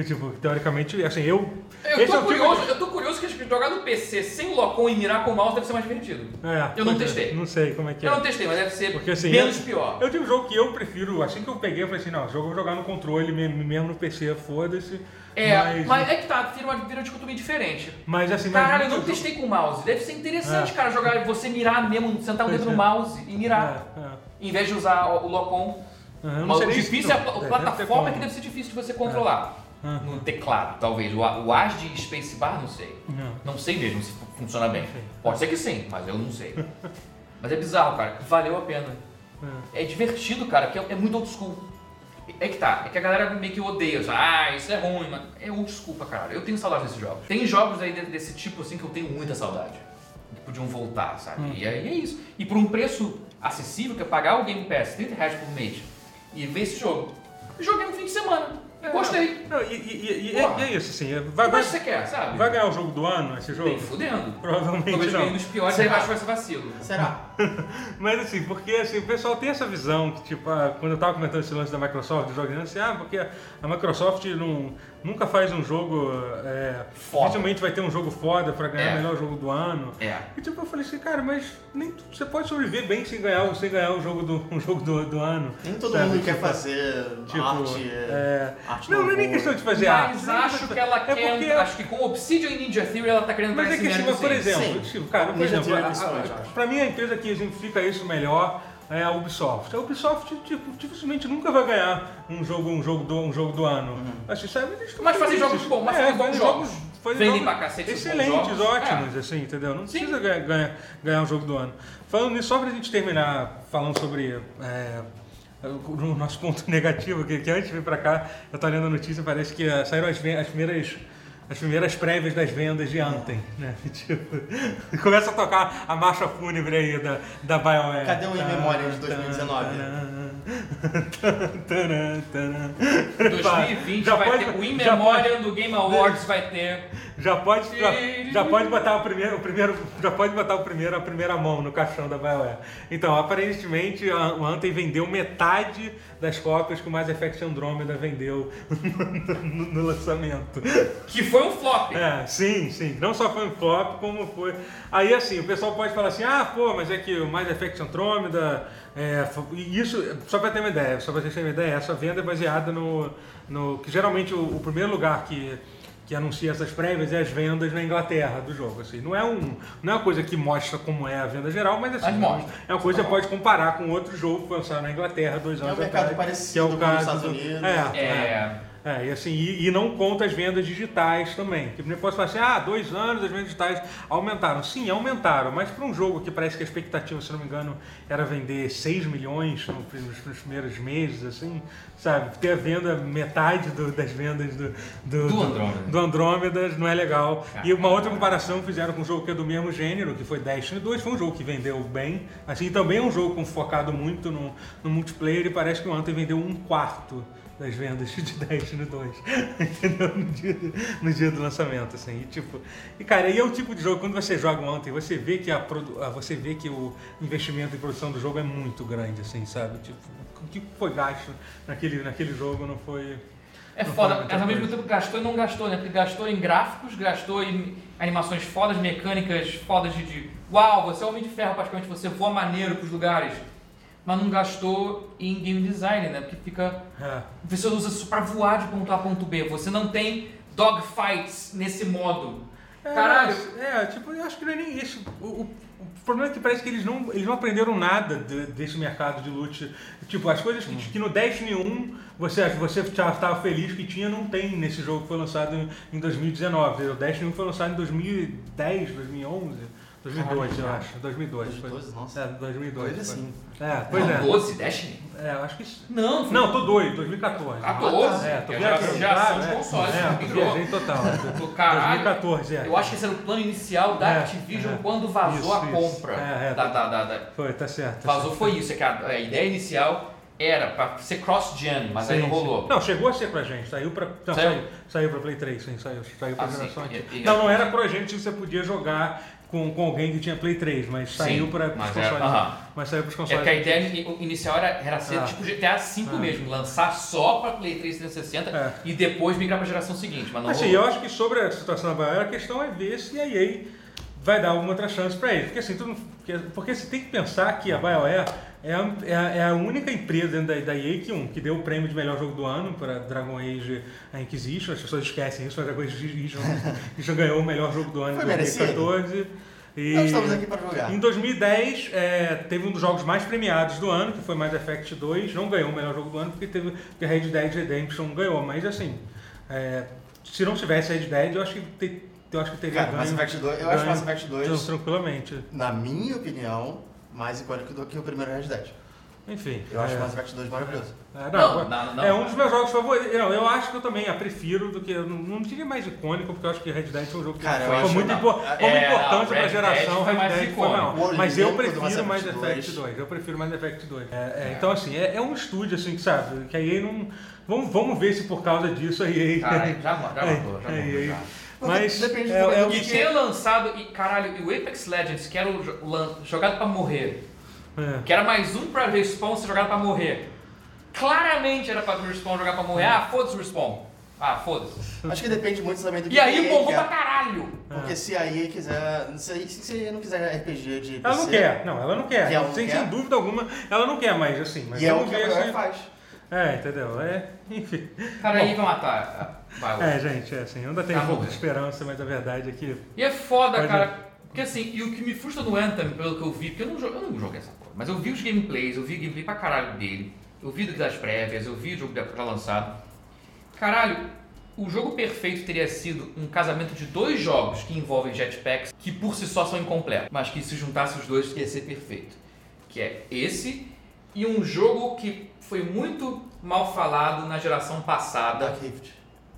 A: Tipo, teoricamente, assim, eu.
B: Eu tô,
A: é tipo
B: curioso, eu tô curioso que jogar no PC sem locom e mirar com o mouse deve ser mais divertido.
A: É,
B: Eu não
A: é,
B: testei.
A: Não sei como é que é.
B: Eu não testei, mas deve ser
A: Porque, assim,
B: menos
A: eu-
B: pior.
A: Eu tive um jogo que eu prefiro, assim que eu peguei, eu falei assim, não, jogo eu vou jogar no controle mesmo, no PC, foda-se.
B: É, mas, é que tá, vira uma, vira uma diferente.
A: mas assim, mas
B: Caralho, eu não testei com o mouse. Deve ser interessante,
A: É.
B: cara, jogar você mirar mesmo, sentar o
A: Pois
B: dedo
A: é.
B: no mouse e mirar.
A: É, é.
B: Em vez de usar o o Locom.
A: Não
B: Mas
A: se-
B: difícil é a
A: ter
B: plataforma é que deve ser difícil de você controlar.
A: Aham.
B: No teclado, talvez. O, o AS de Spacebar, não sei.
A: Não.
B: Não sei mesmo se fu- funciona bem. Pode ser que sim, mas eu não sei. Mas é bizarro, cara. Valeu a pena. É divertido, cara, porque é é muito old school. É que tá, é que a galera meio que odeia, já, ah, isso é ruim, mas é old school pra caralho. Eu tenho saudade desses jogos. Tem jogos aí de- desse tipo assim que eu tenho muita saudade. Que podiam voltar, sabe?
A: Hum.
B: E aí é isso. E por um preço acessível, que é pagar o Game Pass, 30 reais por mês, e ver esse jogo. Joguei no fim de semana.
A: É.
B: Gostei.
A: Não, e, e- e- e- e é isso, assim,
B: O
A: vai,
B: que
A: vai,
B: você quer, sabe?
A: vai ganhar o jogo do ano esse jogo?
B: Nem fudendo.
A: Provavelmente
B: Talvez ganhe
A: não.
B: nos piores,
C: Será?
B: aí acho que vai ser vacilo.
C: Será?
A: Mas assim, porque assim, o pessoal tem essa visão que, tipo, ah, quando eu tava comentando esse lance da Microsoft, jogando assim, ah, porque a Microsoft não, nunca faz um jogo. É,
B: Foda.
A: dificilmente vai ter um jogo foda pra ganhar
B: É.
A: o melhor jogo do ano.
B: É.
A: E tipo, eu falei assim, cara, mas nem, você pode sobreviver bem sem ganhar, sem ganhar o jogo do, um jogo do, do ano.
C: Nem todo
A: sabe?
C: mundo quer
A: Tipo,
C: fazer
A: Tipo,
C: arte.
A: é...
C: arte
A: Não, não é nem questão de fazer arte.
B: Mas
A: não é
B: acho
A: questão-
B: que ela
A: é
B: quer.
A: porque-
B: Acho que com Obsidian e Ninja Theory ela tá querendo
A: Mas
B: dar
A: é
B: esse
A: que, tipo, por exemplo,
C: Sim.
A: tipo, cara, por
C: Ninja
A: exemplo, a- a-
C: acho.
A: pra mim a empresa que exemplifica isso melhor é a Ubisoft. A Ubisoft, tipo, dificilmente nunca vai ganhar um jogo, um jogo do, um jogo do ano.
C: Uhum.
A: Assim, sabe? Eles estão
B: Mas
A: felizes.
B: jogos bons, mas
A: é,
B: fazem jogos. Vendem
A: jogos
B: pra cacete
A: Excelentes, ótimos,
B: É.
A: assim, entendeu? Não
B: Sim.
A: precisa ganhar, ganhar, ganhar um jogo do ano. Falando nisso, só pra gente terminar falando sobre é, o nosso ponto negativo, que, que antes de vir pra cá, eu tô lendo a notícia, parece que ah, saíram as, as primeiras. As primeiras prévias das vendas de Anthem, né? Tipo, começa a tocar a marcha fúnebre aí da, da BioWare.
C: Cadê o In Memoriam de 2019?
B: 2020
A: Já
B: vai
A: pode-
B: ter o In Memoriam do Game Awards vai ter.
A: Já pode, já, já pode botar o primeiro, o primeiro, já pode botar o primeiro, a primeira mão no caixão da BioWare. Então, aparentemente, a- o Anthem vendeu metade das cópias que o Mass Effect Andromeda vendeu no, no lançamento.
B: Que foi um flop.
A: É, sim, sim. Não só foi um flop, como foi. Aí assim, o pessoal pode falar assim, ah, pô, mas é que o Mass Effect Andromeda. É, e isso, só pra ter uma ideia, só pra vocês terem uma ideia, essa venda é baseada no. no que geralmente o, o primeiro lugar que. Que anuncia essas prévias é as vendas na Inglaterra do jogo. Assim. Não, é um, não é uma coisa que mostra como é a venda geral, mas assim,
B: Mas mostra.
A: é uma coisa que você pode comparar com outro jogo que foi lançado na Inglaterra dois
C: É um
A: anos
C: mercado
A: atrás.
C: parecido
A: que é o
C: com os
A: caso
C: Estados
A: do-
C: Unidos.
A: É,
B: É.
A: é, e assim, e, e não conta as vendas digitais também. Que posso falar assim, ah, dois anos as vendas digitais aumentaram. Sim, aumentaram, mas para um jogo que parece que a expectativa, se não me engano, era vender 6 milhões no- nos, nos primeiros meses, assim, sabe? Ter a venda, metade do- das vendas do, do,
B: Do Andrômeda.
A: do Andrômeda não é legal. E uma outra comparação fizeram com um jogo que é do mesmo gênero, que foi Destiny 2, foi um jogo que vendeu bem. Assim, também é um jogo focado muito no, no multiplayer e parece que o Anthem vendeu um quarto das vendas de Destiny 2, entendeu? No dia, no dia do lançamento, assim, e tipo... E cara, e é o tipo de jogo, quando você joga o Anthem, você vê que a, ah, você vê que o investimento em produção do jogo é muito grande, assim, sabe? Tipo, o que foi gasto naquele, naquele jogo não foi...
B: É
A: não
B: foda,
A: foi
B: mas ao mesmo tempo gastou e não gastou, né? Porque gastou em gráficos, gastou em animações fodas, mecânicas fodas de, de uau, você é homem de ferro praticamente, você voa maneiro pros lugares. Mas não gastou em game design, né? Porque fica.
A: É.
B: Você usa isso pra voar de ponto A a ponto B. Você não tem dogfights nesse modo.
A: É,
B: Caralho.
A: É, tipo, eu acho que não é nem isso. O, o- o problema é que parece que eles não, eles não aprenderam nada de- desse mercado de loot. Tipo, as coisas que, que no Destiny 1 você, você estava feliz que tinha, não tem nesse jogo que foi lançado em, em 2019. O Destiny 1 foi lançado em 2010, 2011, 2002, eu
C: Caralho,
A: acho. 2002. foi.
C: 2012, nossa.
A: É, 2002.
C: Doido
A: foi.
C: assim.
A: É, pois
B: Não,
A: é.
B: 12, Destiny?
A: É, eu acho que.
B: Não, foi-
A: Não, tô doido, 2014.
B: Ah, 12?
A: É, tô
B: É
A: viajando. é,
B: consoles,
A: É,
B: né?
A: tô
B: Migrou.
A: viajei total.
B: Do caralho.
A: 2014, é.
B: Eu acho que esse era o plano inicial da
A: É,
B: Activision
A: é.
B: quando vazou
A: Isso,
B: a
A: isso.
B: compra.
A: É, é,
B: da, da, da, da-
A: Foi, tá certo. tá
B: Vazou
A: certo.
B: foi isso, é que a, a ideia inicial era pra ser cross-gen, mas aí
A: Sim,
B: não
A: sim.
B: rolou.
A: Não, chegou a ser pra gente. Saiu pra. Não,
B: Saiu?
A: saiu, saiu pra Play 3, sim, saiu. Saiu pra
B: Ah, sim.
A: geração
B: E-
A: aqui.
B: e-
A: Não, não era pra gente que você podia jogar com, com alguém que tinha Play 3, mas saiu
B: Sim,
A: para os
B: mas
A: consoles.
B: é- aham.
A: Mas saiu pros
B: É
A: consoles.
B: porque a ideia ini- inicial era, era ser
A: Ah.
B: tipo GTA V
A: Ah.
B: mesmo, lançar só pra Play 3 360
A: É.
B: e depois migrar pra geração seguinte, mas não
A: Assim,
B: rolou.
A: eu acho que sobre a situação da BioWare, a questão é ver se a EA vai dar alguma outra chance pra eles. Porque assim, tu não- porque, porque você tem que pensar que a BioWare é a, é a, é a única empresa dentro da, da EA que, um, que deu o prêmio de melhor jogo do ano para Dragon Age a Inquisition. As pessoas esquecem isso, mas Dragon Age Inquisition, Inquisition ganhou o melhor jogo do ano
C: Foi
A: em 2014. E
C: Nós estamos aqui para jogar.
A: em 2010, é, teve um dos jogos mais premiados do ano, que foi Mass Effect 2. Não ganhou o melhor jogo do ano, porque teve porque Red Dead Redemption ganhou. Mas assim, é, se não tivesse Red Dead, eu acho que, te- eu acho que teria
C: Cara, Mass
A: ganho.
C: Effect 2, eu acho
A: ganho
C: Mass Effect 2,
A: tran- tranquilamente.
C: na minha opinião, mais icônico do que o primeiro Red Dead.
A: Enfim.
C: Eu acho
A: é,
C: Mass Effect 2 maravilhoso.
A: é,
B: Não, não, não.
A: é um dos meus jogos favoritos. Não, eu acho que eu também a prefiro do que. Eu não, não diria mais icônico, porque eu acho que Red Dead foi um jogo que
C: Cara,
A: foi
C: acho-
A: muito impor-
B: É,
A: como importante
B: Red
A: pra
B: Dead
A: geração.
B: foi mais
A: Red Dead
B: icônico.
A: maior. Mas eu prefiro Mass
C: Effect
A: Effect
C: 2.
A: 2. Eu prefiro Mass Effect 2. É, é, então, assim, é, é um estúdio, assim, que sabe, que a EA não. Vamos, vamos ver se por causa disso a EA.
B: Caralho, já, já
A: É,
B: já
A: é, é.
B: já.
A: Mas.
C: Depende
A: é, é
B: E
A: que-
B: ter lançado, e caralho, e o Apex Legends, que era o jogado pra morrer,
A: é.
B: que era mais um pra Respawn ser jogado pra morrer. Claramente era pra Respawn jogar pra morrer. Ah, foda-se o Respawn. Ah, foda-se.
C: Acho que depende muito também do que
B: E aí bombou pra caralho.
C: Porque se a EA quiser. Se, se a EA não quiser RPG de PC.
A: Ela não quer, não, ela não quer.
C: Que ela não
A: sem,
C: quer?
A: sem dúvida alguma, ela não quer mais, assim. Mas
C: E é o que a
A: ver
C: BioWare
A: se.
C: faz.
A: É, entendeu? É, enfim.
B: Cara, aí vai matar. Vai.
A: É, gente, é assim, ainda tenho
B: Tá
A: um pouco de esperança, mas a verdade é que.
B: E é foda,
A: Pode-
B: cara. Porque assim, e o que me frustra no Anthem, pelo que eu vi, porque eu não, eu não joguei essa porra, mas eu vi os gameplays, eu vi gameplay pra caralho dele, eu vi das prévias, eu vi o jogo já lançado. Caralho, o jogo perfeito teria sido um casamento de dois jogos que envolvem jetpacks, que por si só são incompletos, mas que se juntasse os dois ia ser perfeito. Que é esse e um jogo que foi muito mal falado na geração passada,
C: Dark Rift.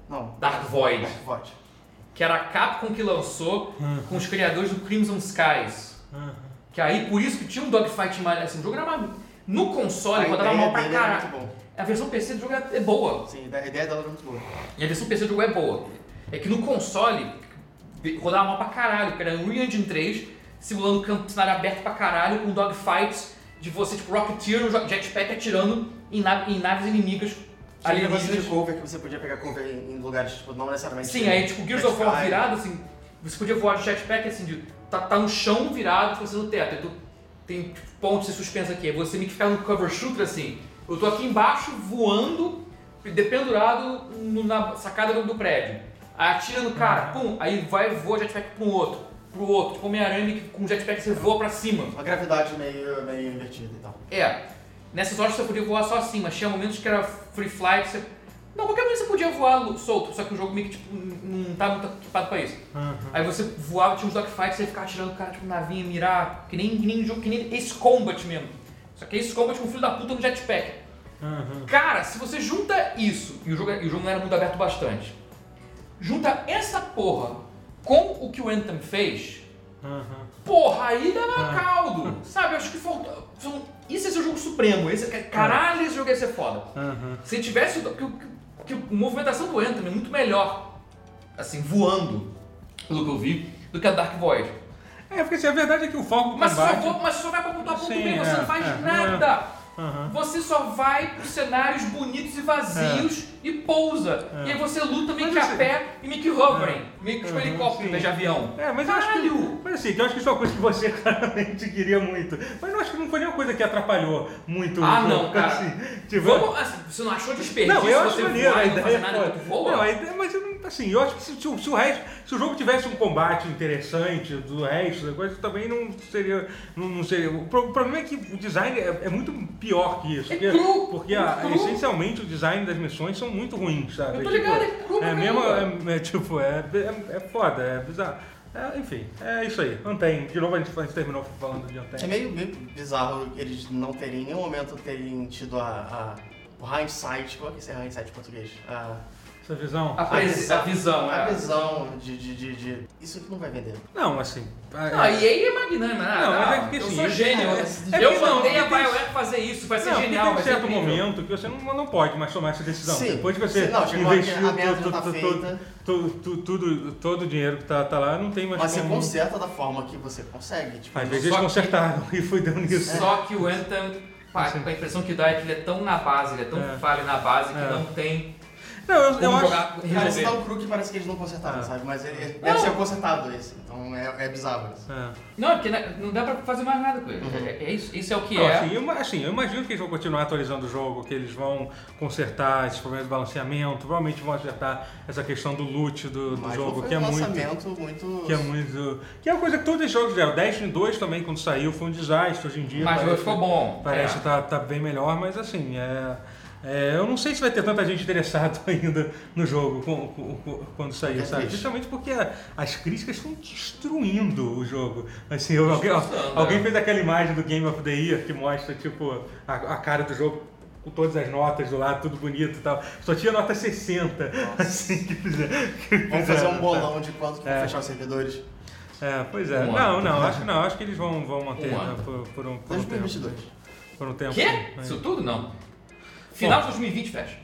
C: Não.
B: Dark Void,
C: Dark Void.
B: que era a Capcom que lançou com os criadores do Crimson Skies.
A: Aham.
B: Que aí, por isso que tinha um dogfight mais assim, o jogo era uma... No console, rodava mal pra caralho.
C: bom.
B: A versão PC do jogo é é boa.
C: Sim, a ideia dela era muito boa.
B: E a versão PC do jogo é boa. É que no console rodava mal pra caralho, porque era um Unreal Engine 3, simulando campo cenário aberto pra caralho, com dogfights de você, tipo, Rocketeer no jetpack atirando em, nave- em naves inimigas
C: Tinha negócio de cover que você podia pegar cover em em lugares, tipo, não necessariamente.
B: Sim, aí tipo, Gears of War virado, assim, você podia voar de jetpack assim, de, tá, tá no chão virado, você no teto. Aí tu tem tipo, pontos de suspensa aqui. Aí você meio que ficar no cover shooter assim. Eu tô aqui embaixo voando, dependurado no- na sacada do, do prédio. Aí atira no cara, pum, aí vai voa jetpack pra um outro, pro outro. Tipo Homem-Aranha que com jetpack você voa pra cima.
C: Uma gravidade meio, meio invertida e tal.
B: É, nessas horas você podia voar só assim, mas tinha momentos que era free flight, você... Não, qualquer momento você podia voar solto, só que o jogo meio que tipo, não tá muito equipado pra isso.
A: Aham.
B: Aí você voava, tinha uns dogfights, você ficava atirando o cara tipo navinha, mirar, que nem, que nem jogo, que nem Ace Combat mesmo. Só que Ace Combat com filho da puta no jetpack.
A: Aham.
B: Cara, se você junta isso, e o jogo, e o jogo não era mundo aberto bastante, junta essa porra com o que o Anthem fez,
A: Aham.
B: Porra, aí dava
A: Ah.
B: caldo. Sabe, acho que faltou. Isso é seu jogo supremo. Esse, caralho, esse jogo ia ser foda.
A: Aham.
B: Se tivesse. o- Que, que, a movimentação do Anthem é muito melhor, assim, voando, pelo que eu vi, do que a Dark Void.
A: É, porque assim, a verdade é que o foco do
B: Mas só,
A: combate...
B: vou- mas só vai pra ponto A, ponto
A: Sim,
B: B, você
A: é,
B: não faz
A: é, é.
B: nada.
A: Aham.
B: Você só vai pros cenários bonitos e vazios e pousa.
A: É.
B: E aí você luta meio que a
A: assim-
B: pé e meio que hovering, meio que tipo
A: Uhum,
B: helicóptero de avião.
A: É, mas eu acho que.
B: Caralho!
A: Mas assim, que eu acho que isso é uma coisa que você claramente queria muito. Mas eu acho que não foi nenhuma coisa que atrapalhou muito
B: Ah,
A: o jogo.
B: não, cara.
A: Assim, tipo,
B: Vamos, assim, você não achou desperdício
A: Não, eu acho maneiro,
B: voar
A: a
B: e não
A: é
B: nada tu voa?
A: Não, a ideia, mas assim, eu acho que se, se o- se o resto, se o jogo tivesse um combate interessante do resto, da coisa também não seria, não, não seria. O, pro- o problema é que o design é, é muito pior que isso.
B: É
A: porque
B: cru,
A: porque
B: é
A: a- essencialmente o design das missões são muito ruins, sabe?
B: Eu tô
A: É tipo,
B: ligado, é pra
A: É mesmo, é, é tipo, é, é, é foda, é bizarro. É, enfim, é isso aí. Anthem. De novo a gente, a gente terminou falando de
C: É
A: Anthem.
C: meio, meio bizarro eles não terem em nenhum momento terem tido a, a, o hindsight. Qual é que é esse hindsight em português? A,
A: Essa visão.
B: A, a visão,
C: a
B: é.
C: visão de, de, de, de- Isso aqui não vai vender.
A: Não, assim. é-
B: Não, e aí é magnânimo, né?
A: Não, mas é
B: Não,
A: porque
B: eu
A: assim,
B: sou
A: é-
B: gênio.
A: é- é
B: eu
A: não,
B: mandei a BioWare fazer isso, vai ser
A: Não,
B: genial,
A: tem um certo
B: incrível.
A: momento que você não, não pode mais tomar essa decisão.
C: Sim.
A: Depois que você
C: Sim, não,
A: investiu
C: a tá
A: todo,
C: feita.
A: todo, todo, tudo, todo o dinheiro que tá, tá lá, não tem mais
C: Mas você
A: como...
C: conserta da forma que você consegue. Tipo,
A: Às
C: não-
A: vezes eles consertaram e foi dando nisso.
B: Só que o Anthem, a impressão que dá é que ele é tão na base, ele é tão
A: É.
B: falho na base que
A: É.
B: não tem
A: Não, eu, eu acho...
B: jogar,
C: Parece
B: resolver.
C: tão cru que parece que eles não consertaram,
A: Ah.
C: sabe? Mas ele, ele
B: Não.
C: deve ser consertado esse. Então é, é bizarro isso.
A: É.
B: Não, porque né, não dá pra fazer mais nada com ele.
C: Uhum.
B: É, é isso, isso é o que
A: Não,
B: é.
A: assim, eu, assim, eu imagino que eles vão continuar atualizando o jogo, que eles vão consertar esses problemas de balanceamento, provavelmente vão acertar essa questão do loot do, do
C: Mas
A: jogo,
C: não foi
A: que é
C: um
A: muito...
C: lançamento muito.
A: Que é muito. Que é uma coisa que todos os jogos deram. Destiny 2 também, quando saiu, foi um desastre. Hoje em dia.
B: Mas
A: parece,
B: ficou bom.
A: Parece
B: é.
A: que tá, tá bem melhor, mas assim, é. É, eu não sei se vai ter tanta gente interessada ainda no jogo com- com- com- quando sair,
C: É
A: sabe?
C: triste.
A: Justamente porque a- as críticas estão destruindo o jogo. Assim, eu- alguém,
B: Destroçando,
A: alguém fez aquela imagem do Game of the Year que mostra, tipo, a, a cara do jogo com todas as notas do lado, tudo bonito e tal. Só tinha nota 60, assim, que fizeram. que
C: Vamos fazer um bolão de quanto que vão
A: É.
C: fechar os servidores.
A: é, pois é.
B: Um
A: não,
B: ano.
A: não, acho que não. Acho que eles vão, vão manter
B: Um
A: né, por, por um, por um tempo.
C: 2022.
A: Por um tempo.
B: Quê?
A: sim.
B: Isso tudo não. Final de 2020 fecha.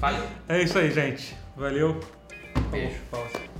B: Valeu.
A: É isso aí, gente. Valeu.
B: Beijo.
A: Pausa.